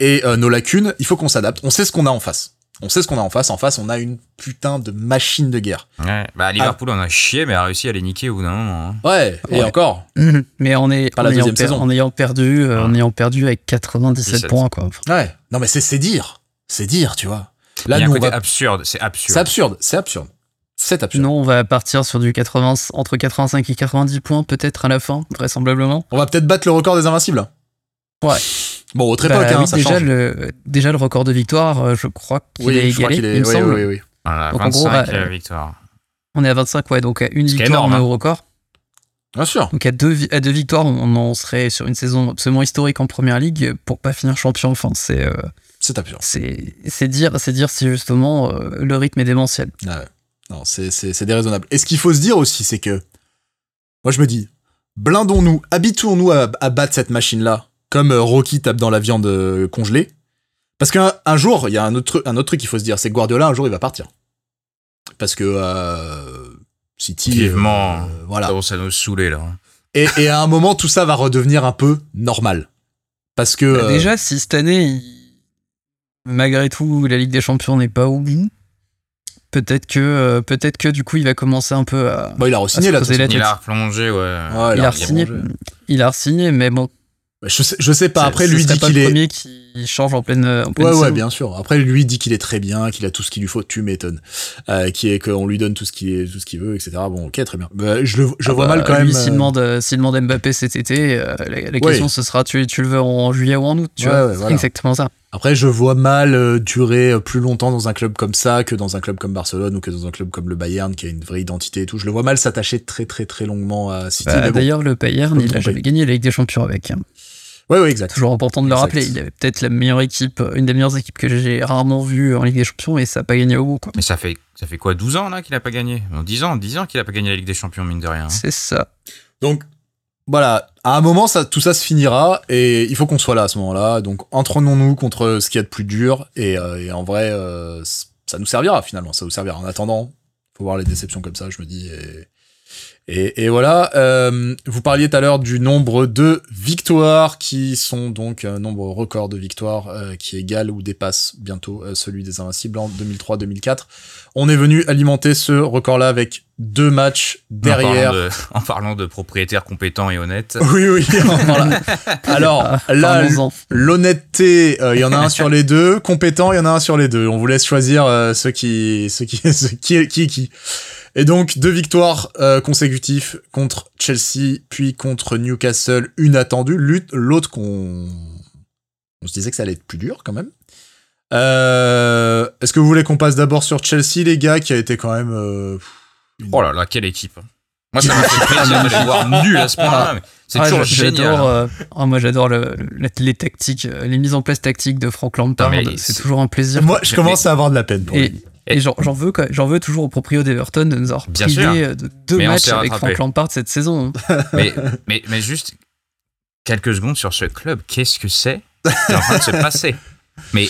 et euh, nos lacunes, il faut qu'on s'adapte. On sait ce qu'on a en face. On sait ce qu'on a en face. En face, on a une putain de machine de guerre. Ouais. Bah, Liverpool, on a chié, mais a réussi à les niquer au bout d'un moment. hein. Ouais, et Ouais. encore. Mhm. Mais on est Pas la en, ayant deuxième per- saison. en ayant perdu, euh, Ah. en ayant perdu avec 97 17. points quoi. Ouais. Non, mais c'est c'est dire. C'est dire, tu vois. Là, Il y a nous, un on côté va... absurde, c'est absurde. C'est absurde. C'est absurde. C'est absurde. Non, on va partir sur du 80 entre 85 et 90 points peut-être à la fin, vraisemblablement. On va peut-être battre le record des invincibles. Ouais. Bon, au trépoc, Bah hein, oui, ça déjà change. le déjà le record de victoire, euh, je crois qu'il oui, est égalé, est. il me oui, semble. oui, oui, oui. Voilà, Donc, en 25 gros, bah, euh, victoires. On est à 25 ouais, donc à une est victoire énorme, on est hein. au record. Bien sûr. Donc à deux à deux victoires, on en serait sur une saison absolument historique en première ligue pour pas finir champion. Enfin, c'est euh, C'est absurde. c'est c'est dire c'est dire si justement euh, le rythme est démentiel. Ah ouais. Non, c'est, c'est, c'est déraisonnable. Et ce qu'il faut se dire aussi, c'est que, moi je me dis, blindons-nous, habituons-nous à, à battre cette machine-là, comme euh, Rocky tape dans la viande euh, congelée. Parce qu'un un jour, il y a un autre, truc- un autre truc qu'il faut se dire, c'est que Guardiola, un jour, il va partir. Parce que euh, City... euh, Vivement. voilà. Ça commence à nous saouler, là. Et, et à un moment, tout ça va redevenir un peu normal. Parce que... Bah, euh, Déjà, si cette année, il- malgré tout, la Ligue des Champions n'est pas au bout, peut-être que euh, peut-être que du coup, il va commencer un peu à. bon, il a re-signé là. Il a replongé, ouais. Il a a re-signé. Il a re-signé, mais bon. Je sais, je sais pas, après lui dit pas qu'il le est... premier qui change en pleine. En pleine Ouais, ouais, bien sûr. Après, lui dit qu'il est très bien, qu'il a tout ce qu'il lui faut. Tu m'étonnes. Euh, qui est qu'on lui donne tout ce qu'il est, tout ce qu'il veut, etc. Bon, ok, très bien. Bah, je le, je Ah vois bah, mal quand lui, même. S'il euh, demande, euh, s'il demande Mbappé cet été, euh, la, la Ouais. question ce sera tu, tu le veux en juillet ou en août, tu Ouais, vois. ouais, C'est voilà. exactement ça. Après, je vois mal euh, durer euh, plus longtemps dans un club comme ça que dans un club comme Barcelone ou que dans un club comme le Bayern qui a une vraie identité et tout. Je le vois mal s'attacher très, très, très longuement à City. Bah, bon. D'ailleurs, le Bayern, il a jamais gagné la Ligue des Champions avec. hein. Ouais, ouais, exact. Toujours important de le Exact. rappeler. Il avait peut-être la meilleure équipe, une des meilleures équipes que j'ai rarement vues en Ligue des Champions et ça n'a pas gagné au bout. Quoi. Mais ça fait, ça fait quoi, 12 ans, là, qu'il a pas gagné? Non, 10 ans, 10 ans qu'il a pas gagné la Ligue des Champions, mine de rien. hein. C'est ça. Donc, voilà. À un moment, ça, tout ça se finira et il faut qu'on soit là à ce moment-là. Donc, entraînons-nous contre ce qu'il y a de plus dur et, euh, et en vrai, euh, ça nous servira finalement. Ça nous servira. En attendant, faut voir les déceptions comme ça, je me dis. Et, et, et voilà. Euh, vous parliez tout à l'heure du nombre de victoires qui sont donc un nombre record de victoires euh, qui égale ou dépasse bientôt euh, celui des Invincibles en 2003-2004. On est venu alimenter ce record-là avec deux matchs derrière. En parlant, de, en parlant de propriétaires compétents et honnêtes. Oui, oui. voilà. Alors, Ah, là, l'honnêteté, euh, il y en a un sur les deux. Compétent, il y en a un sur les deux. On vous laisse choisir euh, ceux qui, ceux qui, ceux qui, qui est qui. Et donc, deux victoires euh, consécutives contre Chelsea, puis contre Newcastle, une attendue, lutte- l'autre qu'on... On se disait que ça allait être plus dur quand même. Euh, Est-ce que vous voulez qu'on passe d'abord sur Chelsea, les gars, qui a été quand même... euh, une- Oh là là, quelle équipe. Moi, ça m'a fait plaisir de les voir nuls à ce point-là. mais C'est Ah, toujours génial. J'adore, hein. euh, ah, moi j'adore le- le- les tactiques, les mises en place tactiques de Frank Lampard. Non, mais C'est c'est- toujours un plaisir. Moi, je commence à avoir de la peine pour Et, lui. Et j'en j'en veux, j'en veux toujours au proprio d'Everton de nous avoir Bien privé sûr. euh, de deux Mais matchs avec. Frank Lampard cette saison. hein. mais, mais, mais juste quelques secondes sur ce club. Qu'est-ce que c'est qui est en train de se passer? Mais,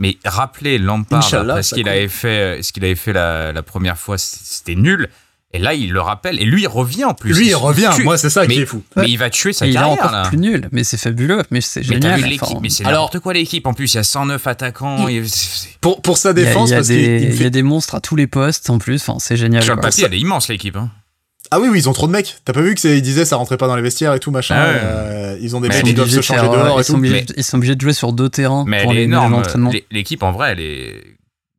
mais rappelez Lampard Inch'Allah, après ce qu'il avait fait, euh, ce qu'il avait fait la, la première fois, c'était nul. Et là, il le rappelle. Et lui, il revient en plus. Lui, il revient. tue- Moi, c'est ça qui mais- est fou. Mais il va tuer sa Et il est carrière encore là. plus nul, mais c'est fabuleux, mais c'est génial. Enfin, mais c'est Alors- n'importe quoi l'équipe. En plus, il y a 109 attaquants. et Pour, pour sa il y a- défense, il y, a parce des- il y a des monstres à tous les postes en plus, enfin, c'est génial. Sur le papier, elle est immense l'équipe. hein. Ah oui, oui, ils ont trop de mecs. T'as pas vu que c'est, ils disaient ça rentrait pas dans les vestiaires et tout machin. Ah ouais. euh, ils ont des mecs qui est doivent se changer faire, euh, dehors et ils, sont tout. obligés, ils sont obligés de jouer sur deux terrains Mais pour est les, entraînements. L'é- L'équipe, en vrai, elle est.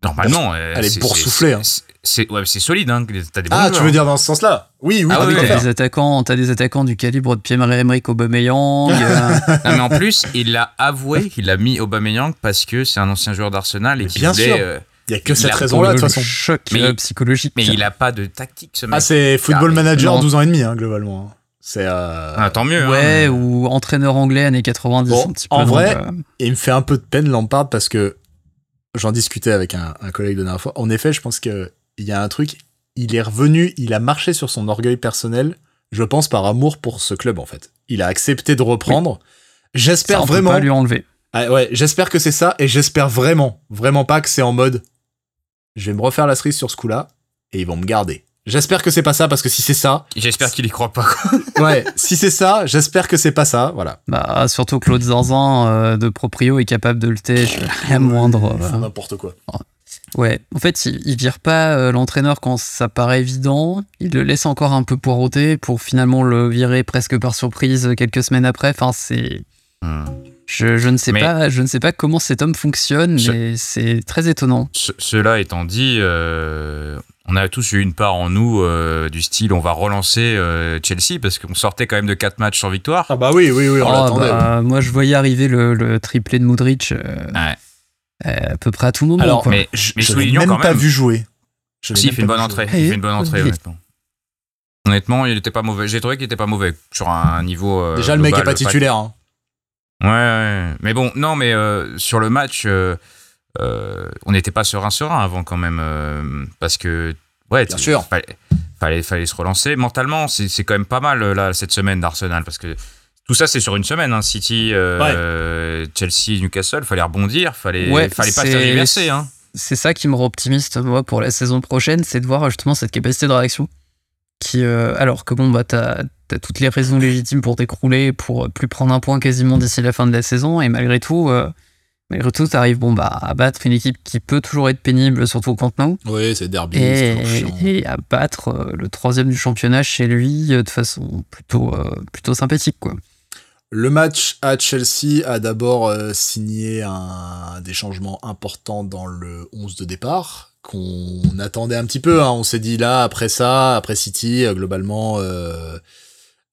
Normalement, elle est c'est- boursouflée, hein. C'est- ouais, c'est solide. Hein. T'as des bons Ah, joueurs. tu veux dire dans ce sens-là Oui, oui, Ah t'as oui, oui, T'as des attaquants, t'as des attaquants du calibre de Pierre-Emerick Aubameyang. euh, Non, mais en plus, il a avoué qu'il a mis Aubameyang parce que c'est un ancien joueur d'Arsenal et qu'il bien voulait. sûr. euh, Il y a que Il cette a raison-là, de toute façon. choc Mais euh, psychologique. mais il a pas de tactique, ce mec. Ah, c'est Football Ah, Manager non. 12 ans et demi, hein, globalement. C'est. euh, Ah, tant mieux. Ouais, hein. ou entraîneur anglais années 90. Bon, un petit en peu, vrai, donc, euh, Et il me fait un peu de peine Lampard parce que j'en discutais avec un, un collègue de dernière fois. En effet, je pense que il y a un truc. Il est revenu, il a marché sur son orgueil personnel. Je pense par amour pour ce club en fait. Il a accepté de reprendre. J'espère on peut vraiment. pas lui enlever. Ah ouais, j'espère que c'est ça et j'espère vraiment, vraiment pas que c'est en mode. Je vais me refaire la cerise sur ce coup-là et ils vont me garder. J'espère que c'est pas ça parce que si c'est ça, J'espère qu'il y croit pas. quoi. ouais, si c'est ça, j'espère que c'est pas ça. Voilà. Bah, surtout Claude Zanzan euh, de Proprio est capable de le tèche à moindre. Euh, n'importe quoi. Ouais, en fait, il, il vire pas euh, l'entraîneur quand ça paraît évident. Il le laisse encore un peu poireauter pour finalement le virer presque par surprise euh, quelques semaines après. Enfin, c'est. Hmm. Je, je ne sais Mais- pas, je ne sais pas comment cet homme fonctionne, Ce- mais c'est très étonnant. Ce- cela étant dit, euh, on a tous eu une part en nous euh, du style on va relancer euh, Chelsea parce qu'on sortait quand même de 4 matchs sans victoire. Ah bah oui, oui, oui, on Oh, l'attendait. bah, moi, je voyais arriver le, le triplé de Modric euh, Ouais. Euh, à peu près à tout moment. Alors, quoi. Mais, Je, mais je l'ai même quand pas même. vu jouer. Je Si, il même fait une bonne entrée. Il fait une bonne entrée, honnêtement. Honnêtement, il était pas mauvais. J'ai trouvé qu'il était pas mauvais sur un niveau. euh, Déjà, le mec est pas titulaire. hein. Ouais, ouais. Mais bon, non, mais euh, sur le match, euh, euh, on n'était pas serein serein avant quand même, euh, parce que ouais, Bien sûr. fallait, fallait, fallait se relancer mentalement. C'est quand même pas mal là cette semaine d'Arsenal, parce que tout ça c'est sur une semaine. Hein, City, euh, Chelsea, Newcastle, fallait rebondir, fallait, Ouais, fallait pas se tergiverser. Hein. c'est ça qui me rend optimiste moi pour la saison prochaine, c'est de voir justement cette capacité de réaction. Qui, euh, alors que bon, bah, t'as as toutes les raisons légitimes pour t'écrouler, pour plus prendre un point quasiment d'ici la fin de la saison, et malgré tout, euh, malgré tout, t'arrives bon, bah, à battre une équipe qui peut toujours être pénible, surtout au Camp Nou, Oui, c'est derby. et, et à battre euh, le troisième du championnat chez lui euh, de façon plutôt, euh, plutôt sympathique, quoi. Le match à Chelsea a d'abord euh, signé des changements importants dans le 11 de départ qu'on attendait un petit peu. hein. On s'est dit là, après ça, après City, euh, globalement, euh,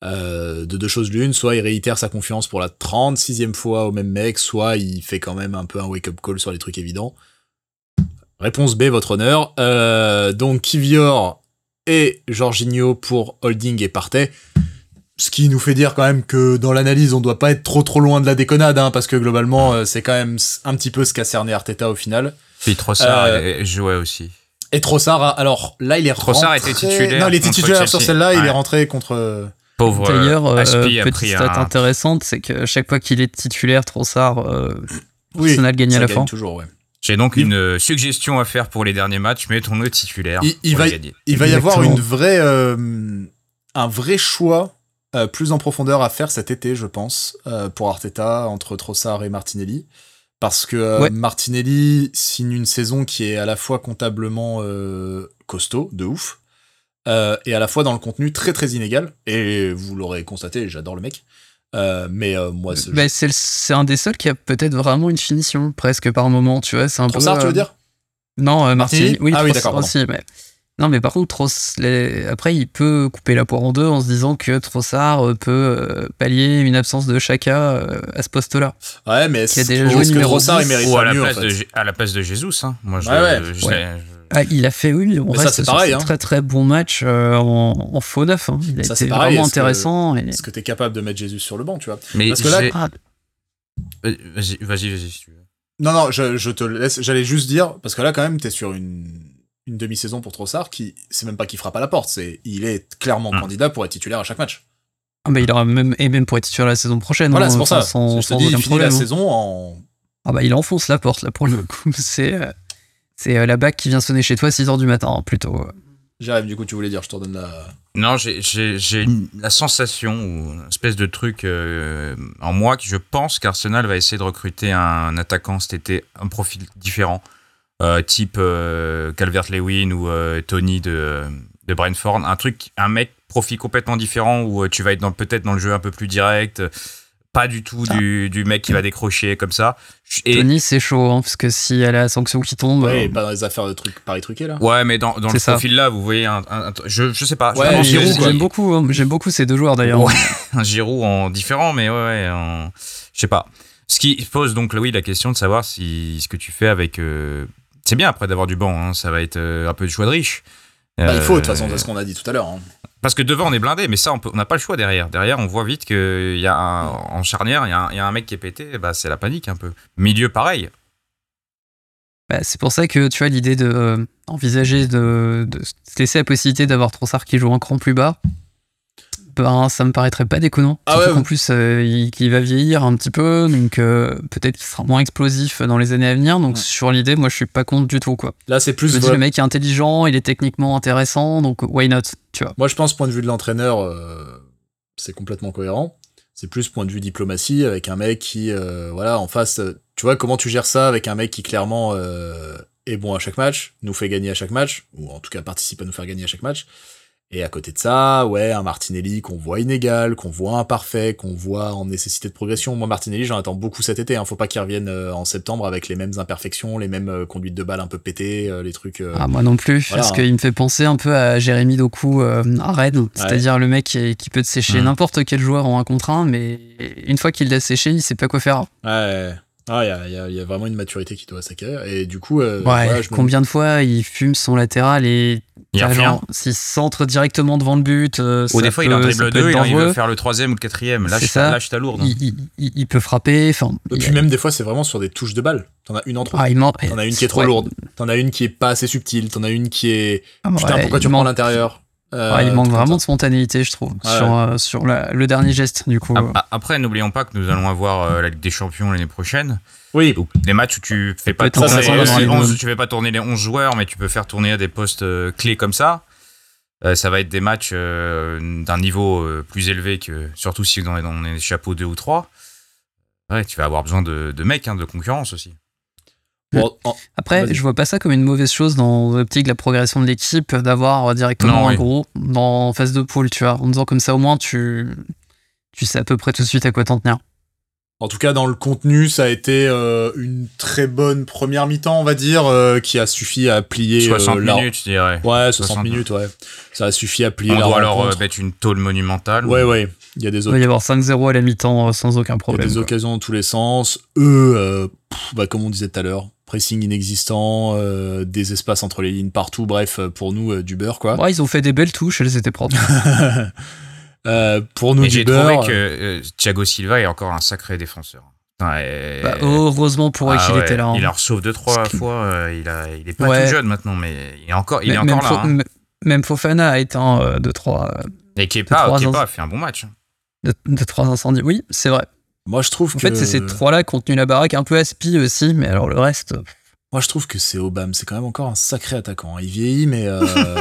de deux choses l'une, soit il réitère sa confiance pour la 36e fois au même mec, soit il fait quand même un peu un wake-up call sur les trucs évidents. Réponse B, votre honneur. Donc Kivior et Jorginho pour Holding et Partey. Ce qui nous fait dire quand même que dans l'analyse, on doit pas être trop trop loin de la déconnade, hein, parce que globalement, euh, c'est quand même un petit peu ce qu'a cerné Arteta au final. Puis Trossard Euh, jouait aussi. Et Trossard, alors là, il est Trossard rentré... était titulaire Non, il était titulaire sur celle-là, il est rentré contre... Pauvre D'ailleurs, euh, euh, petite stat un. intéressante, c'est que chaque fois qu'il est titulaire, Trossard, euh, Oui, Arsenal gagne à la gagne fin. toujours, ouais. J'ai donc Il- une euh, suggestion à faire pour les derniers matchs, mettons-le titulaire. Il- va y-. Il va y avoir une vraie, euh, un vrai choix euh, plus en profondeur à faire cet été, je pense, euh, pour Arteta entre Trossard et Martinelli. Parce que euh, Ouais. Martinelli signe une saison qui est à la fois comptablement costaud, de ouf, et à la fois dans le contenu très très inégal. Et vous l'aurez constaté, j'adore le mec. Mais moi, c'est Bah, c'est un des seuls qui a peut-être vraiment une finition, presque par moment, tu vois. C'est un Trossard, peu, tu veux dire? Non, Martinelli Martinelli? Oui, Ah oui, d'accord, aussi. Mais... Non, mais par contre, Tross... les- après, il peut couper la poire en deux en se disant que Trossard euh, peut euh, pallier une absence de Chaka euh, à ce poste-là. Ouais, mais est-ce que numéro Trossard, il 10, mérite Ou à la, mieux, en place fait de, à la place de Jesus. Hein. Moi, je, Ouais, ouais. je- je- Ouais. je- Ah, il a fait, oui, on Mais ça, reste c'est sur pareil, ce hein. très très bon match euh, en, en faux neuf. hein. Il a Ça, été c'est pareil, vraiment est-ce que- intéressant. et- Est-ce que t'es capable de mettre Jésus sur le banc, tu vois Mais Parce que là- Ah, Vas-y, vas-y, vas-y, si tu veux. Non, non, je, je te laisse. J'allais juste dire, parce que là, quand même, t'es sur une, une demi-saison pour Trossard qui, c'est même pas qu'il frappe à la porte, c'est, il est clairement Hmm. candidat pour être titulaire à chaque match. ah, bah, il aura même, et même pour être titulaire la saison prochaine. Voilà, hein, c'est pour ça. Sans, je te sans dis, il finit la problème. hein. saison en. Ah bah il enfonce la porte là pour le coup. C'est euh, c'est euh, la bague qui vient sonner chez toi à 6h du matin hein, plutôt. J'arrive, du coup, tu voulais dire, je te redonne la. Non, j'ai- j'ai j'ai une- la sensation, ou une espèce de truc euh, en moi, que je pense qu'Arsenal va essayer de recruter un attaquant cet été, un profil différent, euh, type euh, Calvert-Lewin ou euh, Tony de, de Brentford. Un truc, un mec, profil complètement différent, où euh, tu vas être dans- peut-être dans le jeu un peu plus direct, euh, pas du tout Ah. du, du mec qui va décrocher comme ça. Et, Tony c'est chaud hein, parce que s'il y a la sanction qui tombe. Ouais, euh, pas dans les affaires de trucs paris truqués, là. Ouais, mais dans, dans le ça. profil-là, vous voyez, un, un- un- je, je sais pas. Ouais. J'aime beaucoup, hein, j'aime beaucoup ces deux joueurs d'ailleurs. Ouais. un Giroud en différent, mais ouais, ouais, en- je sais pas. Ce qui pose donc, oui, la question de savoir si ce que tu fais avec. euh, C'est bien après d'avoir du banc, hein, ça va être euh, un peu de choix de riche. Bah, il faut, de Euh, toute façon, c'est ce qu'on a dit tout à l'heure. hein. Parce que devant, on est blindé, mais ça, on n'a pas le choix derrière. Derrière, on voit vite qu'il y a un- en charnière, il y, a un- il y a un mec qui est pété, bah, c'est la panique un peu. Milieu, pareil. Bah, c'est pour ça que tu vois l'idée de euh, envisager de, de se laisser la possibilité d'avoir Trossard qui joue un cran plus bas ben, ça me paraîtrait pas déconnant. Ah Surtout ouais. qu'en plus, euh, il, va vieillir un petit peu, donc euh, peut-être qu'il sera moins explosif dans les années à venir. Donc Ouais. sur l'idée, moi je suis pas contre du tout quoi. Là, c'est Je plus. me dis le mec est intelligent, il est techniquement intéressant, donc why not, tu vois. Moi, je pense, point de vue de l'entraîneur, euh, c'est complètement cohérent. C'est plus point de vue diplomatie avec un mec qui, voilà, en face. tu vois, comment tu gères ça avec un mec qui clairement est bon à chaque match, nous fait gagner à chaque match, ou en tout cas participe à nous faire gagner à chaque match. Et à côté de ça, ouais, un Martinelli qu'on voit inégal, qu'on voit imparfait, qu'on voit en nécessité de progression. Moi, Martinelli, j'en attends beaucoup cet été. Hein. Faut pas qu'il revienne euh, en septembre avec les mêmes imperfections, les mêmes euh, conduites de balles un peu pétées, euh, les trucs. euh, Ah, moi non plus, Voilà, parce hein. qu'il me fait penser un peu à Jérémy Doku euh, à Rennes, c'est-à-dire le mec qui, qui peut te sécher Mhm. n'importe quel joueur en un contre un, mais une fois qu'il l'a séché, il sait pas quoi faire. Ouais, ah, il y a, y y vraiment une maturité qui doit s'acquérir. Et du coup, euh, Ouais, voilà, je me- combien de fois il fume son latéral et Il s'il centre directement devant le but, euh, Ou ça des fois, il en peut- dribble peut deux, il, veut faire le troisième ou le quatrième. C'est Lâche, ça. lâche ta lourde. il, il- il- il peut frapper. Enfin, Et puis même des fois, c'est vraiment sur des touches de balle. T'en as une en trop. ah, il ment- T'en as une qui est trop ouais. lourde. T'en as une qui est pas assez subtile. T'en as une qui est. Ah, Putain, ouais, pourquoi tu prends l'intérieur Euh, ouais, il manque vraiment de spontanéité, je trouve, Ouais. sur, euh, sur la- le dernier geste, du coup. Après, n'oublions pas que nous allons avoir euh, la Ligue des Champions l'année prochaine. Oui. Donc, les matchs où tu fais pas tourner les d'avoir les 11, deux. tu fais pas tourner les 11 joueurs, mais tu peux faire tourner à des postes euh, clés comme ça. Euh, ça va être des matchs euh, d'un niveau euh, plus élevé que, surtout si on est dans les chapeaux 2 ou 3. Ouais, tu vas avoir besoin de, de mecs, hein, de concurrence aussi. Bon, en- Après, je vois pas ça comme une mauvaise chose dans l'optique de la progression de l'équipe d'avoir directement Non, un oui. gros dans phase de poule, tu vois, en disant comme ça au moins tu, tu sais à peu près tout de suite à quoi t'en tenir. En tout cas, dans le contenu, ça a été euh, une très bonne première mi-temps, on va dire, euh, qui a suffi à plier. euh, 60 la- minutes, je dirais. Ouais, 60, 60. minutes, ouais. Ça a suffi à plier On la doit alors euh, rencontre. mettre une tôle monumentale. Ouais, ouais. Il y a des Il va y avoir 5-0 à la mi-temps euh, sans aucun Il y a problème. des quoi. occasions dans tous les sens. Eux, euh, pff, bah, comme on disait tout à l'heure, pressing inexistant, euh, des espaces entre les lignes partout. Bref, pour nous, euh, du beurre, quoi. Ouais, ils ont fait des belles touches, elles étaient propres. Euh, pour nous, Et du j'ai trouvé que euh, Thiago Silva est encore un sacré défenseur. Ouais, Bah, heureusement pour eux Ah qu'il ouais, était là. hein. Il en sauve deux trois fois. euh, il, a, il est pas Ouais. tout jeune maintenant, mais il est encore, il est Mais- encore même, là. Fo- hein. même Fofana a éteint euh, deux, trois, euh, Et Kepa, trois Kepa a fait un bon match. Deux, trois incendies. Oui, c'est vrai. Moi, je trouve En que. fait, c'est ces trois-là qui ont tenu la baraque, un peu aspi aussi, mais alors le reste. euh, Moi, je trouve que c'est Obama. C'est quand même encore un sacré attaquant. Il vieillit, mais euh,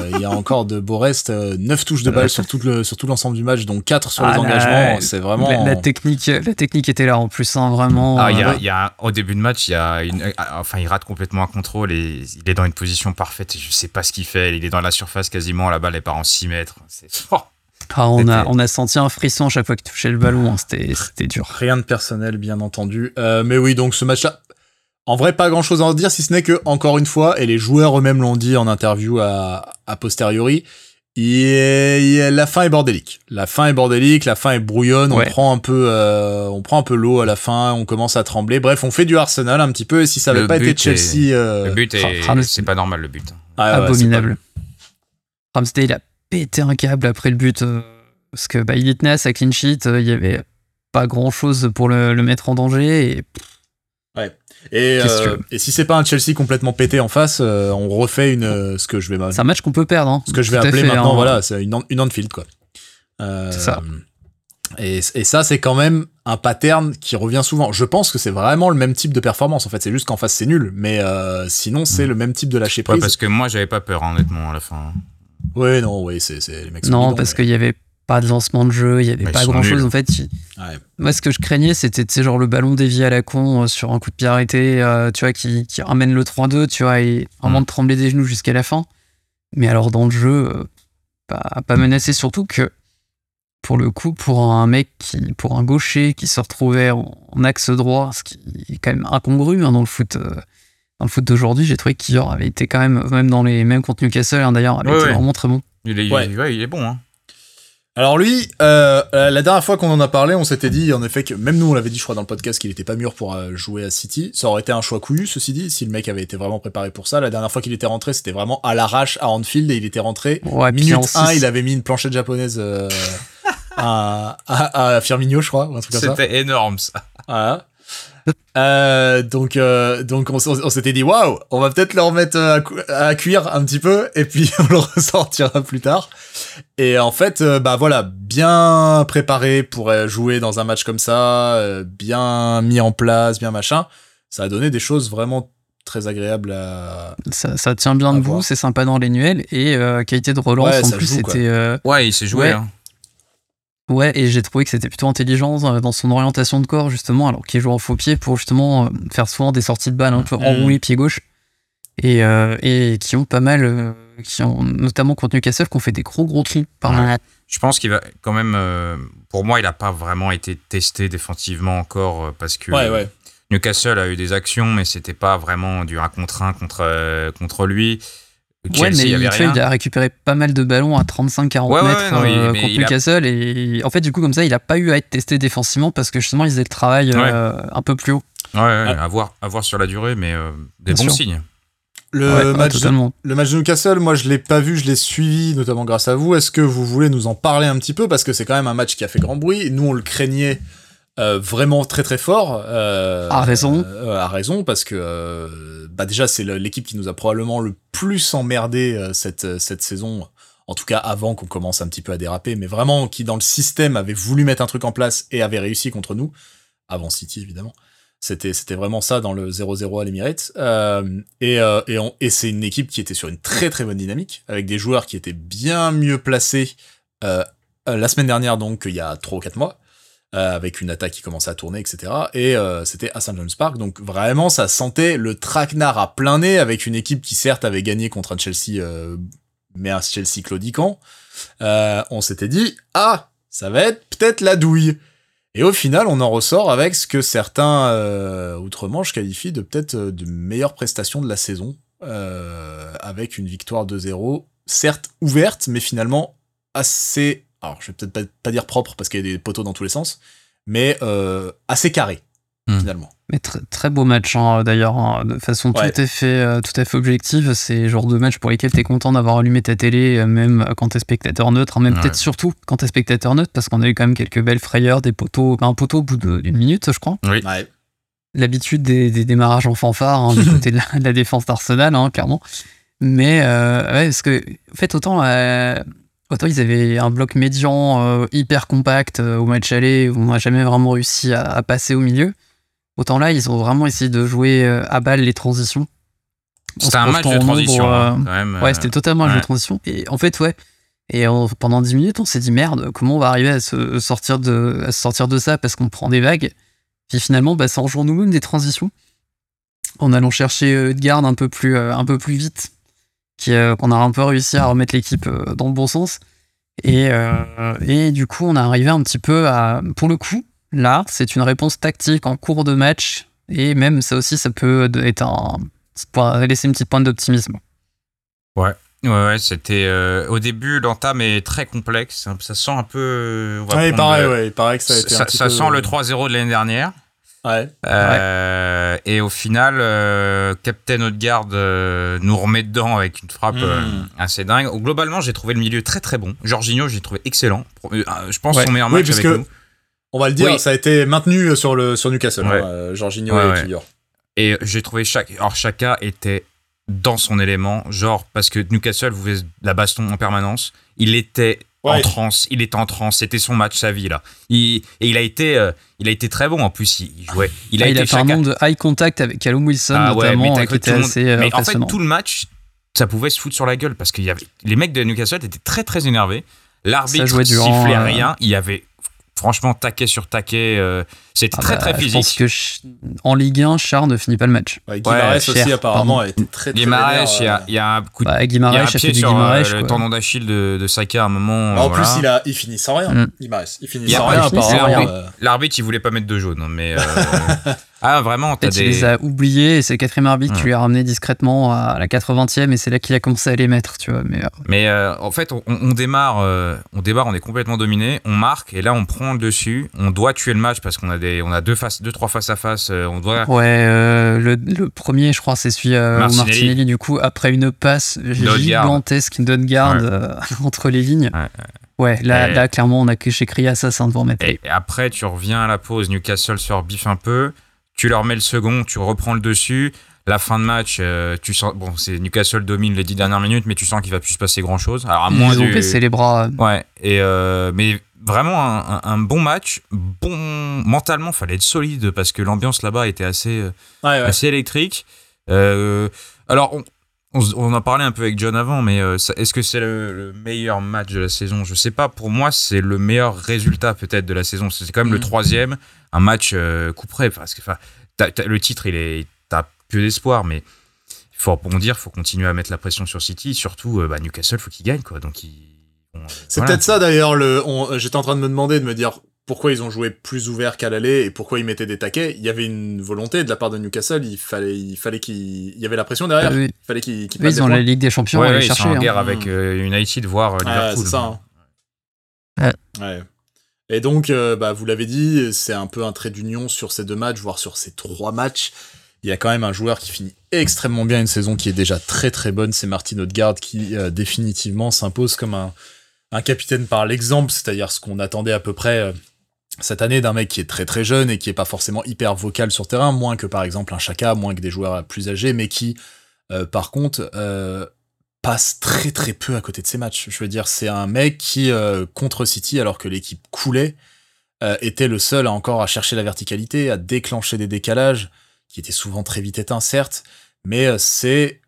il y a encore de beaux restes. 9 touches de balle sur tout le sur tout l'ensemble du match, dont 4 sur Ah, les là, engagements. C'est vraiment. La, la technique, la technique était là en plus, hein, vraiment. Ah, il y a, euh, il y a- au début de match, il y a une, euh, enfin, il rate complètement un contrôle et il est dans une position parfaite. Et je sais pas ce qu'il fait. Il est dans la surface quasiment. La balle est part en 6 mètres. C'est oh. Ah, on, a, on a senti un frisson à chaque fois qu'il touchait le ballon, hein, c'était c'était dur. Rien de personnel, bien entendu. Euh, mais oui, donc ce match-là. En vrai, pas grand chose à en dire, si ce n'est que, encore une fois, et les joueurs eux-mêmes l'ont dit en interview à, à posteriori, il est- il est- la fin est bordélique. La fin est bordélique, la fin est brouillonne, Ouais. on prend un peu, euh, on prend un peu l'eau à la fin, on commence à trembler. Bref, on fait du Arsenal un petit peu, et si ça avait Le pas été Chelsea, euh, Le but est, c'est pas normal le but. ah ouais, Abominable. Ramsdale a pété un câble après le but, euh, parce que bah, il y tenait à sa clean sheet, euh, il y avait pas grand-chose pour le, le mettre en danger, et Et, Qu'est-ce euh, et si c'est pas un Chelsea complètement pété en face, euh, on refait une, euh, ce que je vais, c'est un match qu'on peut perdre. hein. ce que je vais Tout appeler fait, maintenant, hein. voilà, c'est une, une Anfield, quoi. Euh, C'est ça. Et, et ça, c'est quand même un pattern qui revient souvent. Je pense que c'est vraiment le même type de performance. En fait, c'est juste qu'en face, c'est nul. Mais euh, sinon, c'est le même type de lâcher Ouais, prise. parce que moi, j'avais pas peur, hein, honnêtement, à la fin. Non, oui, c'est c'est- les mecs sont Non, bidons, parce mais- qu'il y avait pas de lancement de jeu, il y avait ils pas grand chose nuls. en fait. il- Ouais. Moi, ce que je craignais, c'était genre le ballon dévié à la con euh, sur un coup de pied arrêté, euh, tu vois, qui, qui ramène le 3-2, tu vois, et vraiment Mm. de trembler des genoux jusqu'à la fin. Mais alors, dans le jeu, euh, pas, pas menacé, surtout que pour le coup, pour un mec, qui, pour un gaucher qui se retrouvait en, en axe droit, ce qui est quand même incongru hein, dans le foot. Dans le foot d'aujourd'hui, j'ai trouvé qu'Ior avait été quand même, même dans les mêmes contenus Newcastle, hein, d'ailleurs, avait Ouais, été ouais. vraiment très bon. Il est, Ouais. il, ouais, il est bon. Hein. Alors lui, euh, la dernière fois qu'on en a parlé, on s'était dit en effet que même nous on l'avait dit, je crois dans le podcast, qu'il était pas mûr pour euh, jouer à City. Ça aurait été un choix couillu, ceci dit, si le mec avait été vraiment préparé pour ça. La dernière fois qu'il était rentré, c'était vraiment à l'arrache à Anfield et il était rentré. Ouais, Minute en 1, six- il avait mis une planchette japonaise euh, à, à, à Firmino, je crois, ou un truc comme ça. C'était énorme, ça. Voilà. Euh, donc, euh, donc on, on s'était dit waouh, on va peut-être leur mettre à, à, cuire un petit peu et puis on le ressortira plus tard. Et en fait, euh, bah voilà, bien préparé pour jouer dans un match comme ça, bien mis en place, bien machin. Ça a donné des choses vraiment très agréables à. Ça, ça tient bien debout, c'est sympa dans les nuels et qualité de relance en plus c'était. Ouais, il s'est joué. Hein. Ouais, et j'ai trouvé que c'était plutôt intelligent euh, dans son orientation de corps, justement, alors qu'il joue en faux pied pour justement euh, faire souvent des sorties de balles un peu mmh. enroulées pied gauche. Et, euh, et qui ont pas mal, qui ont notamment contre Newcastle, qui ont fait des gros gros trous par là. Je pense qu'il va quand même, pour moi, il n'a pas vraiment été testé défensivement encore parce que Newcastle a eu des actions, mais c'était pas vraiment du 1 contre 1 contre, contre lui ouais, mais il, a récupéré pas mal de ballons à 35-40 mètres euh, contre Newcastle. Et en fait, du coup, comme ça, il a pas eu à être testé défensivement parce que justement, ils faisaient le travail euh, un peu plus haut. Ouais, à, voir, à voir sur la durée, mais euh, des bons signes. Le, match de, le match de Newcastle, moi je l'ai pas vu, je l'ai suivi, notamment grâce à vous. Est-ce que vous voulez nous en parler un petit peu? Parce que c'est quand même un match qui a fait grand bruit. Nous, on le craignait vraiment très très fort. à raison. à raison, parce que bah déjà c'est l'équipe qui nous a probablement le plus emmerdé euh, cette, euh, cette saison, en tout cas avant qu'on commence un petit peu à déraper, mais vraiment qui dans le système avait voulu mettre un truc en place et avait réussi contre nous, avant City évidemment. C'était c'était vraiment ça dans le 0-0 à l'Emirates. Euh, et euh, et, et c'est une équipe qui était sur une très très bonne dynamique, avec des joueurs qui étaient bien mieux placés euh, la semaine dernière, donc il y a 3 ou 4 mois. Euh, avec une attaque qui commençait à tourner, etc. Et euh, c'était à St. James Park, donc vraiment ça sentait le traquenard à plein nez avec une équipe qui certes avait gagné contre un Chelsea, euh, mais un Chelsea claudiquant. on s'était dit ah ça va être peut-être la douille. Et au final, on en ressort avec ce que certains outre-Manche qualifient de peut-être de meilleure prestation de la saison, avec une victoire 2-0, certes ouverte, mais finalement assez alors je vais peut-être pas, dire propre parce qu'il y a des poteaux dans tous les sens, mais euh, assez carré hmm. finalement. Mais très, très beau match hein, d'ailleurs, hein, de façon tout, à fait, euh, tout à fait objective. C'est le genre de match pour lesquels tu es content d'avoir allumé ta télé, euh, même quand t'es spectateur neutre, hein, même peut-être surtout quand t'es spectateur neutre, parce qu'on a eu quand même quelques belles frayeurs, des poteaux, un poteau au bout d'une minute, je crois. Oui. L'habitude des, démarrages en fanfare du côté de la, défense d'Arsenal, clairement. Mais ouais, parce que, en fait, autant Autant ils avaient un bloc médian euh, hyper compact euh, au match aller où on n'a jamais vraiment réussi à, passer au milieu. Autant là, ils ont vraiment essayé de jouer euh, à balle les transitions. C'était un match de transition, hein, quand même. Ouais, c'était totalement un match de transition. Et en fait, ouais. Et pendant 10 minutes, on s'est dit merde, comment on va arriver à se sortir de, à sortir de ça parce qu'on prend des vagues. Puis finalement, bah, ça rejoint nous-mêmes des transitions. En allant chercher Edgard un peu plus, un peu plus vite qu'on a un peu réussi à remettre l'équipe euh, dans le bon sens. Et, euh, et du coup, on est arrivé un petit peu à. Pour le coup, là, c'est une réponse tactique en cours de match. Et même ça aussi, ça peut être un. laisser une petite pointe d'optimisme. Ouais. Ouais, c'était au début l'entame est très complexe. Ça sent un peu. ouais, il paraît, ouais, il paraît que ça a été. Ça, ça sent le 3-0 de l'année dernière. Ouais. Euh, et au final, euh, Captain Odegaard euh, nous remet dedans avec une frappe hmm. assez dingue. Globalement, j'ai trouvé le milieu très très bon. Jorginho, j'ai trouvé excellent. Je pense son meilleur match avec nous. On va le dire, ça a été maintenu sur le sur Newcastle. Hein, Jorginho et. Et j'ai trouvé chaque, alors Chaka était dans son élément, genre parce que Newcastle vous faisait la baston en permanence. Il était en transe, il était en transe, c'était son match, sa vie là. et il a été, euh, il a été très bon en plus. Il, jouait. Il a, ah, été fait un nombre de high contact avec Callum Wilson ah, notamment, ouais, qui était assez euh, Mais en fait, tout le match, ça pouvait se foutre sur la gueule parce que y avait les mecs de Newcastle étaient très très énervés. L'arbitre sifflait euh, rien. Il y avait franchement taquet sur taquet. Euh, c'était ah très bah, très physique. Je pense que en Ligue 1, Char ne finit pas le match. Ouais, Guimarães aussi apparemment a été très très Guimarães, il y, a, y a un coup de bah, Guimarães, il y a un pied sur euh, le tendon d'Achille de, de Saka à un moment. Bah, en plus, il, a, il finit sans rien. Mm. Guimarães, il finit sans rien. L'arbitre, il voulait pas mettre de jaune, hein, mais Ah, vraiment Peut-être des... les a oubliés et c'est le quatrième arbitre qui lui a ramené discrètement à la 80e et c'est là qu'il a commencé à les mettre, tu vois. Mais, euh. mais euh, en fait, on, démarre, euh, on démarre, on est complètement dominé, on marque et là on prend le dessus. On doit tuer le match parce qu'on a des, on a deux face, deux trois face à face. on doit. Ouais, le, premier, je crois, c'est celui Martinelli. Martinelli. Du coup, après une passe gigantesque de garde entre les lignes. Ouais. là, là, clairement, on a j'ai crié assassin devant mettre. Et après, tu reviens à la pause, Newcastle se rebiffe un peu tu leur mets le second, tu reprends le dessus. La fin de match, euh, tu sens. Bon, c'est Newcastle domine les dix dernières minutes, mais tu sens qu'il va plus se passer grand chose. Alors, à moins Ils ont du- baissé les bras. Ouais, et euh, mais vraiment un, un- un bon match. Bon, mentalement, fallait être solide parce que l'ambiance là-bas était assez, euh, Ouais, ouais. assez électrique. Euh, alors, on, on, on en parlait un peu avec John avant, mais euh, est-ce que c'est le, le meilleur match de la saison? Je sais pas. Pour moi, c'est le meilleur résultat peut-être de la saison. C'est quand même le Mhm. troisième, un match euh, coup près. Parce que, le titre, il est, t'as peu d'espoir, mais il faut rebondir, il faut continuer à mettre la pression sur City. Surtout, euh, bah, Newcastle, faut qu'il gagne, quoi. Donc, bon, C'est voilà. peut-être ça d'ailleurs. Le, j'étais en train de me demander, de me dire pourquoi ils ont joué plus ouvert qu'à l'aller et pourquoi ils mettaient des taquets. Il y avait une volonté de la part de Newcastle. Il fallait, il fallait qu'il, il y avait la pression derrière. Il fallait qu'ils, eux, passent ils ont la. Ligue des Champions Ouais, à aller ouais, ils sont chercher. en hein. guerre avec euh, United, voire euh, Ouais, Liverpool. c'est ça. hein. Ouais. Ouais. Et donc, euh, bah, vous l'avez dit, c'est un peu un trait d'union sur ces deux matchs, voire sur ces trois matchs. Il y a quand même un joueur qui finit extrêmement bien une saison qui est déjà très très bonne, c'est Martin Odegaard qui euh, définitivement s'impose comme un, un capitaine par l'exemple, c'est-à-dire ce qu'on attendait à peu près euh, cette année d'un mec qui est très très jeune et qui est pas forcément hyper vocal sur terrain, moins que par exemple un Chaka, moins que des joueurs plus âgés, mais qui euh, par contre euh, passe très très peu à côté de ses matchs. Je veux dire, c'est un mec qui euh, contre City, alors que l'équipe coulait, était le seul à encore à chercher la verticalité, à déclencher des décalages qui étaient souvent très vite éteints, certes, mais c'est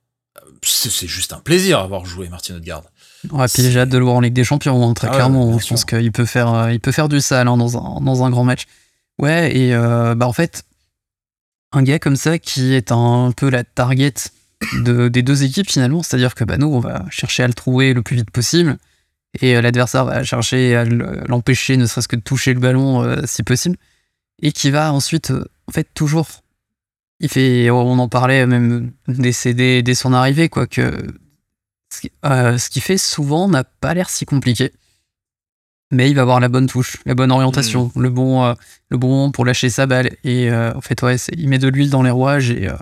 c'est juste un plaisir à voir jouer Martin Odegaard. Ouais, puis j'ai hâte de le voir en Ligue des Champions, hein, très Ah clairement. je pense qu'il peut faire, euh, il peut faire du sale hein, dans, un, dans un grand match. Ouais, et euh, bah en fait, un gars comme ça qui est un peu la target de, des deux équipes finalement, c'est-à-dire que bah, nous, on va chercher à le trouver le plus vite possible, et euh, l'adversaire va chercher à le- l'empêcher, ne serait-ce que de toucher le ballon euh, si possible, et qui va ensuite, euh, en fait, toujours. Il fait, on en parlait même dès, dès, dès son arrivée, quoi, que euh, ce qu'il fait souvent n'a pas l'air si compliqué. Mais il va avoir la bonne touche, la bonne orientation, le bon, euh, le bon moment pour lâcher sa balle. Et euh, en fait, ouais, il met de l'huile dans les rouages et, euh,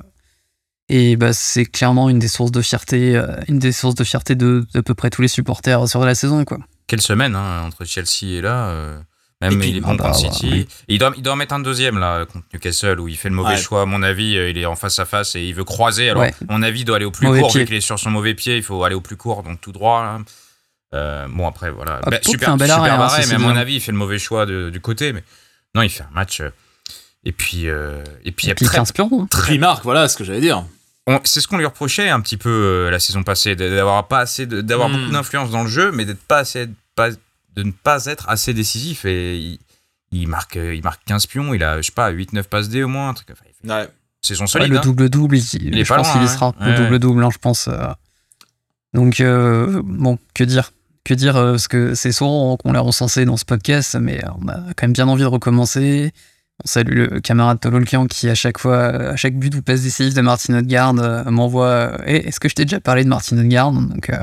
et bah, c'est clairement une des sources de fierté, euh, une des sources de fierté de d'à peu près tous les supporters sur la saison, quoi. Quelle semaine hein, entre Chelsea et là. Même puis, il est ah bon bah, contre ouais, City. oui. Et il, doit, il doit en mettre un deuxième là contre Newcastle où il fait le mauvais Ouais. choix. À mon avis, euh, il est en face à face et il veut croiser. Alors, Ouais. à mon avis, il doit aller au plus Mauvais court. pied. Vu qu'il est sur son mauvais pied, il faut aller au plus court, donc tout droit. là. Euh, bon, après, voilà. Ah, Bah, super fait un bel super arrêt, hein, mais à mon hein. avis, il fait le mauvais choix de- du côté. Mais non, il fait un match. euh, et puis, euh, et puis, il y Et a puis très- 15 pions. hein. Puis Marc, voilà ce que j'allais dire. on- c'est ce qu'on lui reprochait un petit peu euh, la saison passée, d'avoir pas assez, d'avoir Mm. beaucoup d'influence dans le jeu, mais d'être pas assez, pas, de ne pas être assez décisif. Et il, il marque, il marque 15 pions, il a, je sais pas, 8-9 passes D au moins. un truc. Enfin, il fait Ouais. saison Ouais, solide. le hein. double-double, il- est je pas pense qu'il y sera. Ouais. Le double-double, hein, je pense. euh. Donc, euh, bon, que dire Que dire euh, Parce que c'est souvent qu'on l'a recensé dans ce podcast, mais on a quand même bien envie de recommencer. On salue le camarade Tololkian qui, à chaque fois, à chaque but ou passe décisive de Martin Odegaard, euh, m'envoie euh, Eh, Est-ce que je t'ai déjà parlé de Martin Odegaard? Donc, euh,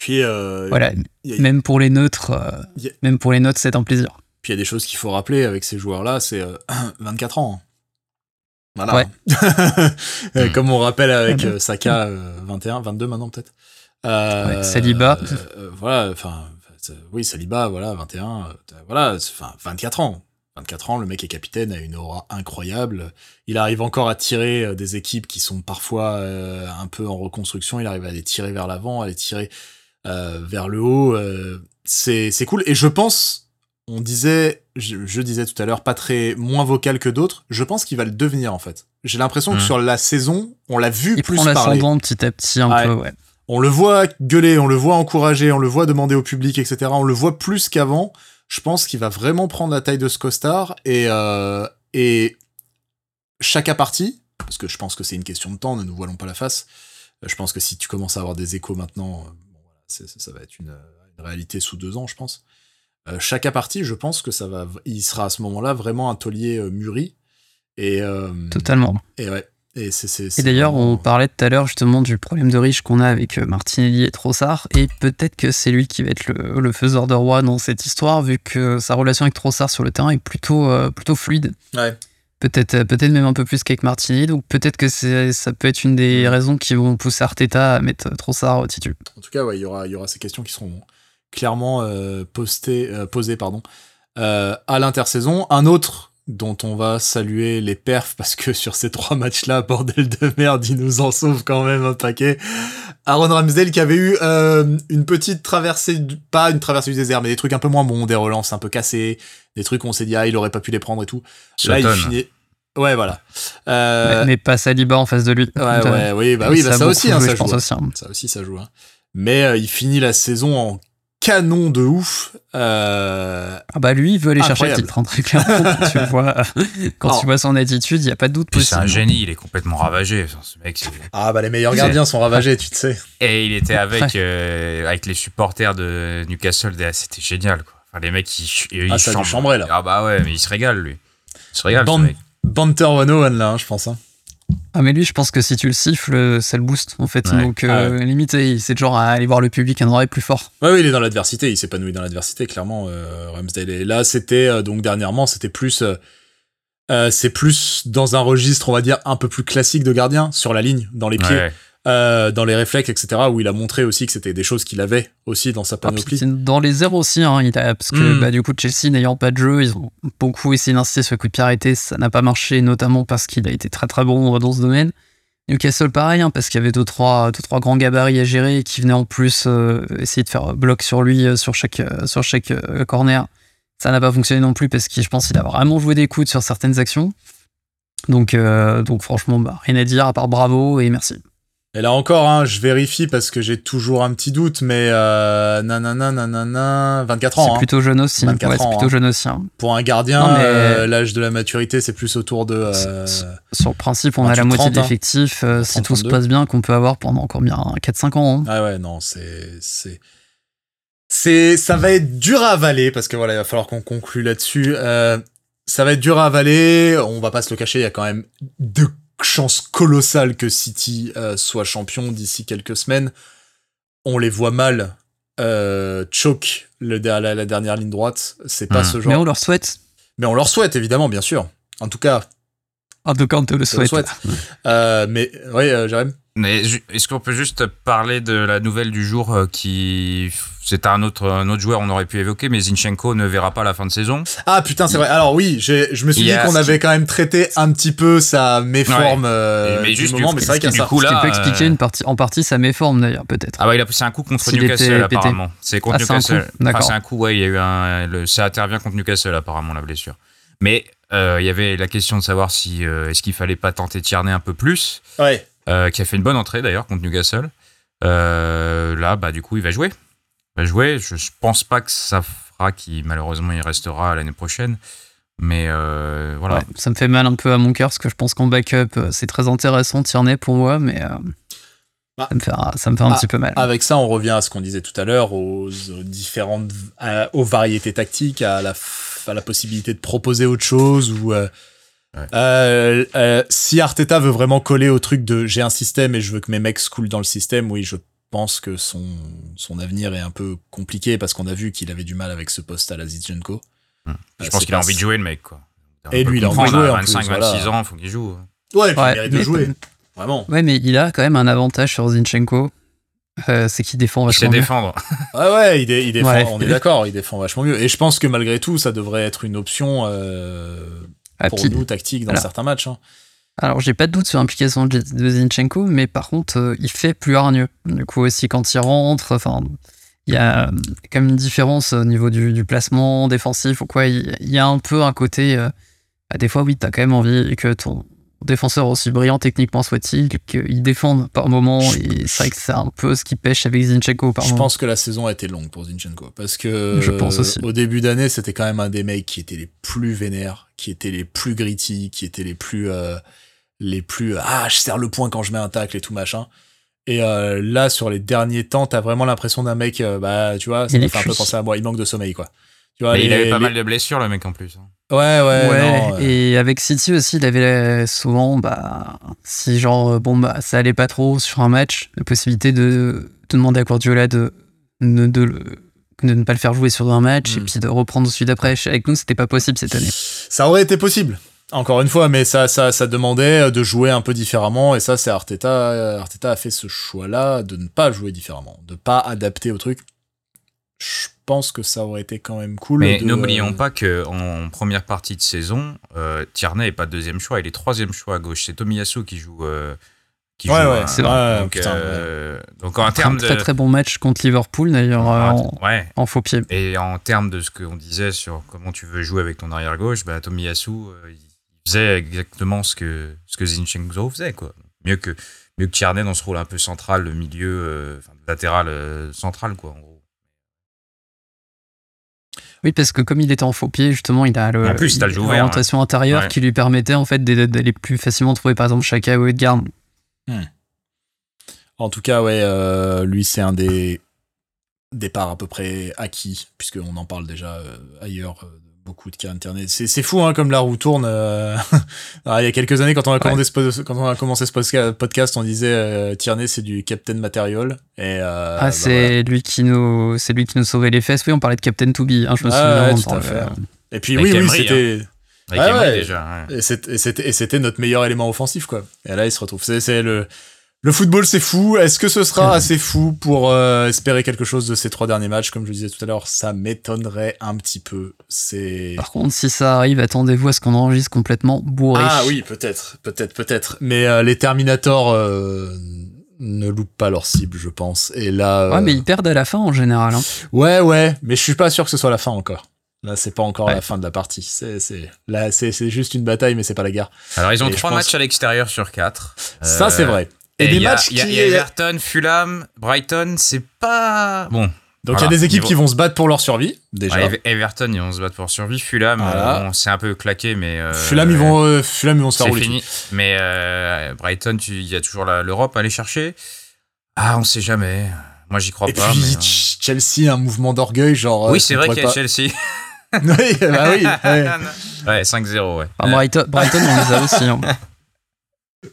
Puis euh, voilà, il y a- même pour les neutres, euh, a- même pour les neutres, c'est un plaisir. Puis il y a des choses qu'il faut rappeler avec ces joueurs-là, c'est euh, 24 ans. Voilà. Ouais. Euh, Mm. Comme on rappelle avec Ah euh, Saka, euh, 21, 22 maintenant peut-être. Ouais, Saliba. voilà, enfin, oui, Saliba, voilà, 21, euh, voilà, enfin, 24 ans. 24 ans, le mec est capitaine, a une aura incroyable. Il arrive encore à tirer des équipes qui sont parfois un peu en reconstruction. Il arrive à les tirer vers l'avant, à les tirer vers le haut. euh, c'est c'est cool. Et je pense, on disait, je, je disais tout à l'heure, pas très moins vocal que d'autres. Je pense qu'il va le devenir en fait. J'ai l'impression que Mhm. sur la saison, on l'a vu Il plus prend l'ascendant petit à petit un Ouais. peu, ouais. On le voit gueuler, on le voit encourager, on le voit demander au public, etc. On le voit plus qu'avant. Je pense qu'il va vraiment prendre la taille de ce costard et, euh, et chaque partie, parce que je pense que c'est une question de temps, ne nous voilons pas la face. Euh, Je pense que si tu commences à avoir des échos maintenant, euh, ça va être une, une réalité sous deux ans, je pense. Euh, chaque partie, je pense que ça va, il sera à ce moment-là vraiment un taulier euh, mûri. Et, euh, Totalement. et ouais. Et, c'est- c'est- Et d'ailleurs, vraiment- on parlait tout à l'heure justement du problème de riche qu'on a avec euh, Martinelli et Trossard, et peut-être que c'est lui qui va être le, le faiseur de roi dans cette histoire, vu que sa relation avec Trossard sur le terrain est plutôt, euh, plutôt fluide. Ouais. Peut-être euh, peut-être même un peu plus qu'avec Martinelli, donc peut-être que ça peut être une des raisons qui vont pousser Arteta à mettre euh, Trossard au titre. En tout cas, ouais, il y aura, y aura ces questions qui seront clairement euh, postées, euh, posées pardon, euh, à l'intersaison. Un autre dont on va saluer les perfs parce que sur ces trois matchs-là, bordel de merde, il nous en sauve quand même un paquet. Aaron Ramsdale qui avait eu euh, une petite traversée, du, pas une traversée du désert, mais des trucs un peu moins bons, des relances un peu cassées, des trucs où on s'est dit ah il aurait pas pu les prendre et tout. Là il finit. Ouais voilà. Euh... Mais, mais, pas Saliba en face de lui. Ouais ouais oui bah oui bah ça aussi hein, ça joue. Aussi, hein. Ça aussi ça joue. Hein. Mais euh, il finit la saison en canon de ouf. Euh... Ah bah lui, il veut aller chercher le titre, hein, très clairement. quand tu vois, quand tu vois son attitude, il y a pas de doute possible. C'est un génie, il est complètement ravagé. ce mec, ah bah les meilleurs gardiens sont ravagés, tu te sais. Et il était avec euh, avec les supporters de Newcastle, c'était génial quoi. Enfin les mecs ils, ils ah, ça là. Ah bah ouais, mais il se régale lui. Il se régale. Ban Banter 101 là, hein, je pense. Hein. Ah mais lui je pense que si tu le siffles ça le booste en fait. Donc euh, ah limite c'est genre à aller voir le public un oreille plus fort. Ouais oui il est dans l'adversité il s'épanouit dans l'adversité clairement euh, Ramsdale. Et là c'était euh, donc dernièrement c'était plus euh, c'est plus dans un registre on va dire un peu plus classique de gardien sur la ligne dans les pieds euh, dans les réflexes, etc., où il a montré aussi que c'était des choses qu'il avait aussi dans sa ah, panoplie. dans les airs aussi, hein, il a, parce que hmm. bah, du coup, Chelsea n'ayant pas de jeu, ils ont beaucoup essayé d'insister sur le coup de pied arrêté, ça n'a pas marché, notamment parce qu'il a été très très bon dans ce domaine. Newcastle, pareil, hein, parce qu'il y avait deux trois, deux, trois grands gabarits à gérer qui venaient en plus euh, essayer de faire bloc sur lui euh, sur chaque, sur chaque corner. Ça n'a pas fonctionné non plus parce que je pense qu'il a vraiment joué des coudes sur certaines actions. Donc, donc franchement, bah, rien à dire à part bravo et merci. Et là encore, hein, je vérifie parce que j'ai toujours un petit doute, mais euh, nanana, nanana, 24 ans. C'est hein. plutôt jeune aussi. 24 ouais, c'est plutôt hein. jeune aussi. Hein. Pour un gardien, euh, l'âge de la maturité, c'est plus autour de. Euh, sur le principe, on a la moitié d'effectifs, euh, si tout se passe bien, qu'on peut avoir pendant encore bien 4-5 ans. Ah ouais, non, c'est. c'est... C'est, ça va être dur à avaler parce que voilà, il va falloir qu'on conclue là-dessus. Euh, ça va être dur à avaler. On va pas se le cacher, il y a quand même deux chance colossale que City euh, soit champion d'ici quelques semaines. On les voit mal euh, choke le, la, la, dernière ligne droite. C'est pas hmm. ce genre. Mais on leur souhaite. Mais on leur souhaite, évidemment, bien sûr. En tout cas. En tout cas, on te le souhaite. euh, mais, oui, euh, Jérém? Mais est-ce qu'on peut juste parler de la nouvelle du jour euh, qui c'est un autre, un autre joueur, on aurait pu évoquer, mais Zinchenko ne verra pas la fin de saison. Ah putain, c'est vrai. Alors oui, je me suis dit qu'on avait quand même traité un petit peu sa méforme euh, mais juste du moment, mais c'est vrai qu'il y a ça. Coup, là, peut expliquer une partie, en partie sa méforme d'ailleurs, peut-être. Ah bah il a poussé un coup contre Newcastle apparemment. C'est contre ah, Newcastle. C'est un coup, ouais, il y a eu un, ça intervient contre Newcastle apparemment la blessure. Mais euh, il y avait la question de savoir si est-ce qu'il fallait pas tenter Tierney un peu plus. Ouais. Euh, qui a fait une bonne entrée d'ailleurs contre Newcastle. Euh, là, bah, du coup, il va jouer. Il va jouer. Je pense pas que ça fera qu'il, malheureusement, il restera l'année prochaine. Mais euh, voilà. ça me fait mal un peu à mon cœur parce que je pense qu'en backup, c'est très intéressant Tierney pour moi, mais bah, ça me fait, ça me fait un ah, petit peu mal. Avec ça, on revient à ce qu'on disait tout à l'heure, aux, différentes, aux variétés tactiques, à la, à la possibilité de proposer autre chose ou euh, euh, si Arteta veut vraiment coller au truc de j'ai un système et je veux que mes mecs coulent dans le système, oui, je pense que son, son avenir est un peu compliqué parce qu'on a vu qu'il avait du mal avec ce poste à la Zinchenko. Je pense qu'il a envie de jouer, le mec, quoi. Et lui, il a envie de jouer. 25, 26 ans, faut qu'il joue. Ouais, il mérite de jouer. Vraiment. Ouais, mais il a quand même un avantage sur Zinchenko. Euh, c'est qu'il défend vachement mieux. défendre. ouais, ouais, il, il défend, on est d'accord, il défend vachement mieux. Et je pense que malgré tout, ça devrait être une option euh, ah, pour nous tactique dans certains matchs. Hein. Alors, j'ai pas de doute sur l'implication de Zinchenko, mais par contre, euh, il fait plus hargneux. Du coup, aussi, quand il rentre, enfin, il y a quand même une différence au niveau du, placement défensif ou quoi. Il, y a un peu un côté. Euh, bah, des fois, oui, t'as quand même envie que ton défenseur, aussi brillant techniquement soit-il, qu'il défende par moment. Et c'est vrai que c'est un peu ce qui pêche avec Zinchenko par Je moment. pense que la saison a été longue pour Zinchenko. Parce que je pense aussi. au début d'année, c'était quand même un des mecs qui étaient les plus vénères, qui étaient les plus gritty, qui étaient les plus. Euh, les plus. Ah, je serre le point quand je mets un tacle et tout machin. Et euh, là, sur les derniers temps, t'as vraiment l'impression d'un mec, euh, bah, tu vois, ça me fait un peu penser à moi, il manque de sommeil, quoi. Tu vois, il avait pas mal de blessures, le mec, en plus. Ouais, ouais, ouais. Et avec City aussi, il avait souvent, bah, si genre, bon, bah, ça allait pas trop sur un match, la possibilité de, de demander à Guardiola de, de, de, de, ne pas le faire jouer sur un match et mm. puis de reprendre celui d'après. Avec nous, c'était pas possible cette année. Ça aurait été possible. Encore une fois, mais ça, ça, ça demandait de jouer un peu différemment, et ça, c'est Arteta. Arteta a fait ce choix-là de ne pas jouer différemment, de pas adapter au truc. Je pense que ça aurait été quand même cool. Mais de- n'oublions pas que en première partie de saison, euh, Tierney n'est pas deuxième choix, il est troisième choix à gauche. C'est Tomiyasu qui joue. euh, qui Ouais, joue ouais, un- c'est vrai. donc, Ouais, putain, euh, donc en Un termes de. très très bon match contre Liverpool d'ailleurs euh, Ah, en, ouais. en faux pied. Et en termes de ce qu'on disait sur comment tu veux jouer avec ton arrière gauche, bah, Tomiyasu, euh, il faisait exactement ce que ce que Zinchenko faisait quoi. Mieux que mieux que Tierney dans ce rôle un peu central, le milieu, euh, enfin, latéral euh, central quoi. En gros. Oui, parce que comme il était en faux pied, justement, il a l'orientation intérieure Ouais. qui lui permettait en fait d'aller plus facilement trouver par exemple Chaka ou Edgar. En tout cas, ouais, euh, lui, c'est un des départs à peu près acquis, puisqu'on en parle déjà euh, ailleurs. Beaucoup de cas internet. C'est c'est fou, hein, comme la roue tourne. euh. Alors, il y a quelques années, quand on a, commandé ce quand on a commencé ce podcast, on disait euh, Tierney, c'est du Captain Material. Et, euh, ah, bah, c'est lui qui nous, c'est lui qui nous sauvait les fesses. Oui, on parlait de Captain To Be. hein, je me Ah, souviens. ouais, fait. euh. Et puis, Avec oui, oui, c'était. Avec Ah ouais. déjà. ouais. Et c'était notre meilleur élément offensif, quoi. Et là, il se retrouve. C'est le. Le football, c'est fou. Est-ce que ce sera assez fou pour euh, espérer quelque chose de ces trois derniers matchs? Comme je disais tout à l'heure, ça m'étonnerait un petit peu. C'est. Par contre, si ça arrive, attendez-vous à ce qu'on enregistre complètement bourré. Ah oui, peut-être, peut-être, peut-être. Mais euh, les Terminators euh, ne loupent pas leur cible, je pense. Et là. euh, Ouais, mais ils perdent à la fin en général. hein. ouais, ouais. Mais je suis pas sûr que ce soit la fin encore. Là, c'est pas encore Ouais. la fin de la partie. C'est, c'est, là, c'est, c'est juste une bataille, mais c'est pas la guerre. Alors, ils ont Et trois pense- matchs à l'extérieur sur quatre. Ça, Euh, c'est vrai. Et, Et des il y a- matchs il y a- qui. y a Everton, Fulham, Brighton, c'est pas. Bon, Donc il y a des équipes Niveau- qui vont se battre pour leur survie, déjà. ouais, Everton, ils vont se battre pour survie. Fulham, Voilà. euh, bon, c'est un peu claqué, mais. euh, Fulham, ils vont, euh, Fulham, ils vont se faire C'est rouler. fini. Mais euh, Brighton, il y a toujours l'Europe à aller chercher. Ah, on sait jamais. Moi, j'y crois Et pas. puis mais, Ch- Chelsea, un mouvement d'orgueil, genre. Oui, c'est vrai qu'il y a pas- Chelsea. oui, bah oui. ouais. ouais, 5-0, ouais. Enfin, Brighton, Brighton, on les a aussi. hein.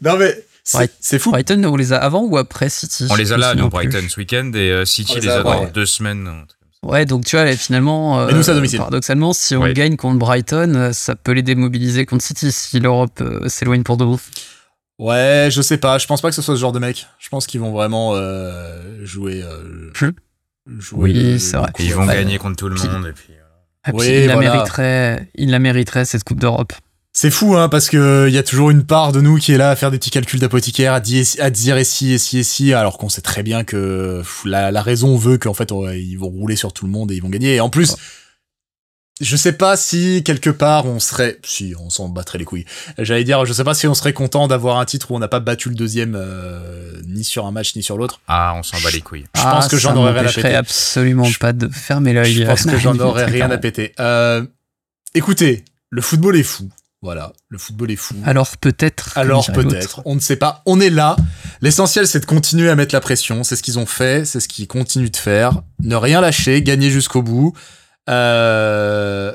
Non mais c'est, fou. Brighton, on les a avant ou après City? On Je les a là, plus. Brighton, ce week-end, et euh, City On les les a dans ouais. deux semaines. Ouais, donc tu vois, finalement, euh, nous, c'est à domicile. paradoxalement, si on Ouais. gagne contre Brighton, euh, ça peut les démobiliser contre City si l'Europe euh, s'éloigne pour de bon. Ouais, je sais pas. Je pense pas que ce soit ce genre de mec. Je pense qu'ils vont vraiment euh, jouer. jouer Oui, c'est vrai. coup, Ils vont Ouais. gagner contre tout le Puis- monde. Et puis, euh, Et puis, Oui, il, la mériterait, il la mériterait, cette Coupe d'Europe. C'est fou, hein, parce que il y a toujours une part de nous qui est là à faire des petits calculs d'apothicaire, à, dire- à dire et si et si et si, alors qu'on sait très bien que pff, la, la raison veut qu'en fait on- ils vont rouler sur tout le monde et ils vont gagner. Et en plus, je sais pas si quelque part on serait, si on s'en battrait les couilles. J'allais dire, je sais pas si on serait content d'avoir un titre où on n'a pas battu le deuxième euh, ni sur un match ni sur l'autre. Ah, on s'en bat les couilles. Je pense que j'en Ah, aurais rien à péter. absolument Je- pas de fermer l'œil. Je pense euh, que j'en aurais rien à péter. Euh, écoutez, le football est fou. Voilà, le football est fou. Alors peut-être. Alors peut-être, on ne sait pas. On est là. L'essentiel, c'est de continuer à mettre la pression. C'est ce qu'ils ont fait, c'est ce qu'ils continuent de faire. Ne rien lâcher, gagner jusqu'au bout. Euh,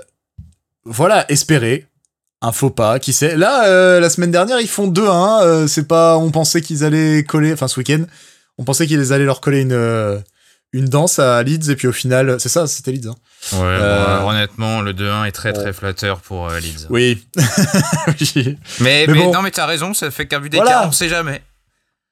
Voilà, espérer. Un faux pas, qui sait. Là, euh, la semaine dernière, ils font 2-1. euh, c'est pas. On pensait qu'ils allaient coller. Enfin, ce week-end, on pensait qu'ils allaient leur coller une une danse à Leeds et puis au final, c'est ça, c'était Leeds. hein. Ouais, Euh, euh, honnêtement, le 2-1 est très très flatteur pour euh, Leeds. Oui. Oui. Mais, Mais mais bon. non, mais t'as raison, ça fait qu'un but d'écart, Voilà. on sait jamais.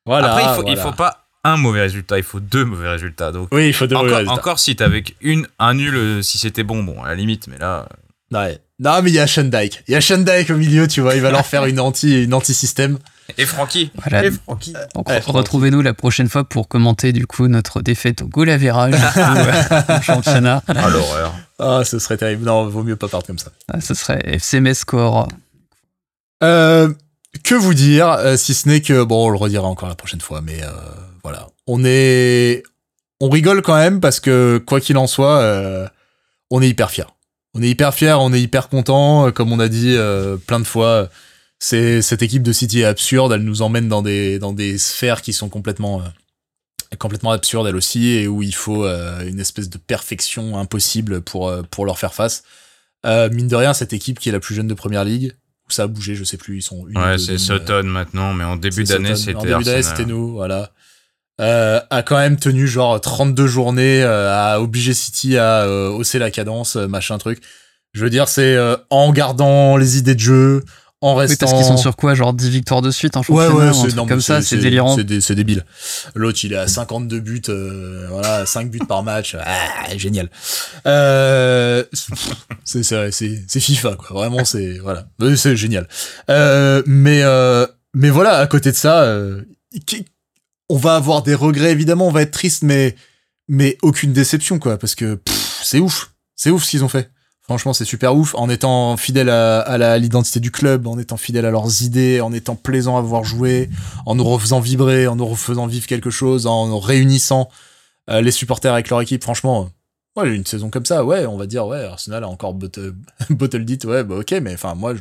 Voilà. Après, il faut, il faut pas un mauvais résultat, il faut deux mauvais résultats. Donc, Oui, il faut de mauvais encore, résultats. encore si avec une, un nul, si c'était bon, bon, à la limite, mais là. Ouais. Non, mais il y a Shandike. Il y a Shandike au milieu, tu vois. Il va leur faire une anti, une anti-système. Et Francky Voilà. Et Francky Donc, Ouais, re- retrouvez-nous la prochaine fois pour commenter du coup notre défaite au goal euh, au championnat. Ah, l'horreur. Ah, ce serait terrible. Non, vaut mieux pas partir comme ça. Ah, Ce serait FC score. Euh, que vous dire, euh, si ce n'est que, bon, on le redira encore la prochaine fois, mais euh, voilà. On est. On rigole quand même parce que, quoi qu'il en soit, euh, on est hyper fiers. On est hyper fiers, on est hyper contents. euh, Comme on a dit euh, plein de fois, c'est cette équipe de City est absurde. Elle nous emmène dans des, dans des sphères qui sont complètement. euh, complètement absurdes elle aussi et où il faut euh, une espèce de perfection impossible pour, euh, pour leur faire face. Mine de rien, cette équipe qui est la plus jeune de première ligue, où ça a bougé, je sais plus, ils sont une ou Ouais, c'est Sutton maintenant, mais en début d'année, c'était En début d'année, c'était nous, voilà. Euh, a quand même tenu genre 32 journées euh, à obliger City à euh, hausser la cadence, machin truc. Je veux dire, c'est euh, en gardant les idées de jeu, en Oui, restant. parce qu'ils sont sur quoi Genre 10 victoires de suite en Ouais, championnat ouais, ou un c'est truc non, comme ça, c'est délirant. C'est dé- c'est débile. L'autre, il est à 52 buts, euh, voilà, 5 buts par match. Ah, génial. Euh, c'est c'est FIFA quoi. Vraiment, c'est voilà, c'est génial. Euh, mais euh, mais voilà, à côté de ça, euh, on va avoir des regrets évidemment, on va être triste, mais mais aucune déception quoi, parce que c'est ouf, c'est ouf ce qu'ils ont fait. Franchement, c'est super ouf. En étant fidèle à, l'identité du club, en étant fidèle à leurs idées, en étant plaisant à voir jouer, en nous refaisant vibrer, en nous refaisant vivre quelque chose, en réunissant euh, les supporters avec leur équipe. Franchement, euh, ouais, une saison comme ça, ouais, on va dire, ouais, Arsenal a encore bottle, bottle dit, ouais, bah ok, mais enfin, moi, je-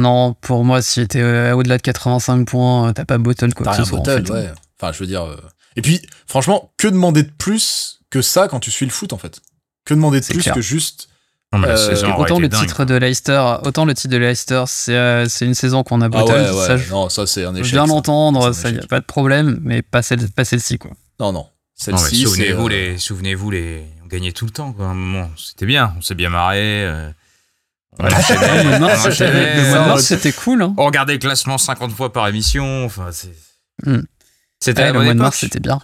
Non, pour moi, si t'es euh, au-delà de 85 points, euh, t'as pas bottle quoi t'as rien en bottle, fait. ouais. Enfin, je veux dire. Et puis, franchement, que demander de plus que ça quand tu suis le foot, en fait? Que demander de plus clair. que juste. Non, mais la Euh, saison autant le dingue, titre de Leicester, autant le titre de Leicester, c'est euh, une saison qu'on a Ah ouais, ouais. ça, je non, ça, c'est un veux échec. bien ça. l'entendre, ça y a échec. pas de problème, mais pas celle, pas celle-ci quoi. Non, non. Celle-ci, c'est. souvenez-vous, euh, les, souvenez-vous, les, on gagnait tout le temps, quoi. À un moment, c'était bien, on s'est bien marré. euh, c'était- cool. Hein. on regardait le classement 50 fois par émission. Enfin. Hmm. C'était Ouais, la le mois de mars, c'était bien.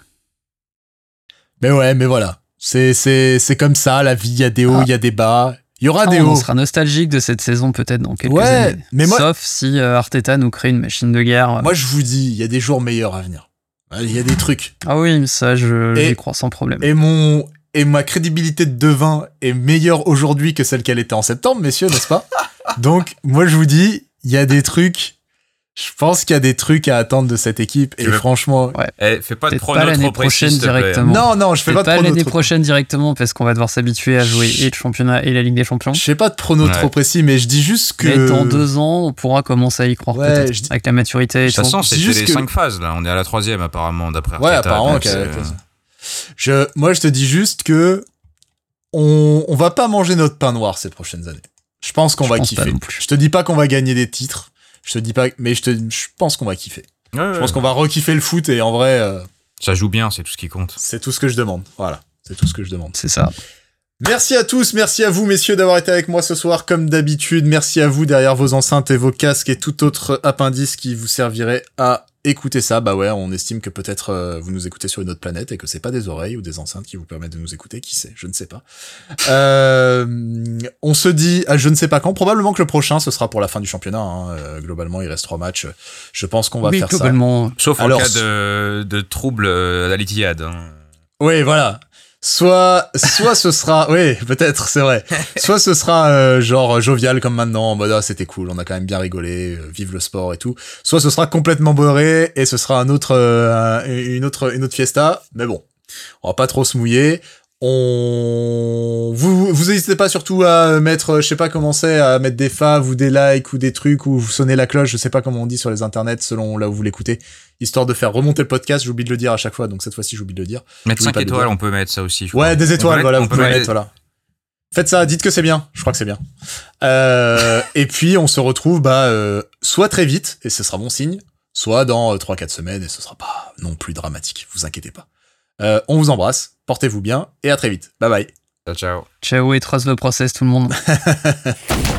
Mais ouais, mais voilà. C'est, c'est, c'est comme ça, la vie. Il y a des hauts, Ah. il y a des bas. Il y aura Ah, des on hauts. sera nostalgique de cette saison peut-être dans quelques Ouais, années. mais moi- Sauf si euh, Arteta nous crée une machine de guerre. Moi, je vous dis, il y a des jours meilleurs à venir. Il y a des trucs. Ah oui, ça, je Et- j'y crois sans problème. Et mon, et ma crédibilité de devin est meilleure aujourd'hui que celle qu'elle était en septembre, messieurs, n'est-ce pas? Donc, moi, je vous dis, il y a des trucs. Je pense qu'il y a des trucs à attendre de cette équipe. Et franchement, Eh, fais pas de prono pas l'année trop précis, prochaine plaît. directement. non, non, je fais pas de pas prono l'année trop- prochaine directement parce qu'on va devoir s'habituer à jouer et le championnat et la Ligue des Champions. Je fais pas de prono Ouais. trop précis, mais je dis juste que. Mais dans deux ans, on pourra commencer à y croire Ouais, dis- avec la maturité et De toute tout. façon, C'est c'est juste les que- 5 phases, là. On est à la troisième, apparemment, d'après Ouais, apparemment. euh, Je, moi, je te dis juste que on, on va pas manger notre pain noir ces prochaines années. Je pense qu'on va pense kiffer. Je te dis pas qu'on va gagner des titres. Je te dis pas, mais je te, je pense qu'on va kiffer. ouais, ouais. Je pense qu'on va rekiffer le foot et en vrai, euh, Ça joue bien, c'est tout ce qui compte. c'est tout ce que je demande. Voilà, c'est tout ce que je demande. C'est ça. Merci à tous, merci à vous messieurs d'avoir été avec moi ce soir comme d'habitude. Merci à vous derrière vos enceintes et vos casques et tout autre appendice qui vous servirait à écouter ça. Bah ouais, on estime que peut-être euh, vous nous écoutez sur une autre planète et que c'est pas des oreilles ou des enceintes qui vous permettent de nous écouter. Qui sait Je ne sais pas. Euh, on se dit à je ne sais pas quand. Probablement que le prochain ce sera pour la fin du championnat. hein. Euh, globalement, il reste trois matchs. Je pense qu'on va oui, faire ça. globalement. Sauf Alors, en cas de, de trouble à l'Etihad. hein. Oui, voilà. Soit, soit ce sera, oui, peut-être, c'est vrai. Soit ce sera euh, genre jovial comme maintenant, en mode ah c'était cool, on a quand même bien rigolé, euh, vive le sport et tout. Soit ce sera complètement beurré et ce sera un autre, euh, une autre, une autre fiesta. Mais bon, on va pas trop se mouiller. On, vous, vous n'hésitez pas surtout à mettre, je sais pas comment c'est, à mettre des faves ou des likes ou des trucs ou vous sonnez la cloche, je sais pas comment on dit sur les internets selon là où vous l'écoutez, histoire de faire remonter le podcast. J'oublie de le dire à chaque fois, donc cette fois-ci j'oublie de le dire. Mettre J'oublie 5 pas de le étoiles, on peut mettre ça aussi. Ouais, des étoiles, voilà, mettre- vous pouvez mettre mettre, voilà. Faites ça, dites que c'est bien. Je crois que c'est bien. Euh, et puis, on se retrouve, bah, euh, soit très vite, et ce sera bon signe, soit dans euh, 3-4 semaines, et ce sera pas non plus dramatique. Vous inquiétez pas. Euh, on vous embrasse, portez-vous bien, et à très vite. Bye bye. Ciao, ciao. Ciao et trust the process tout le monde.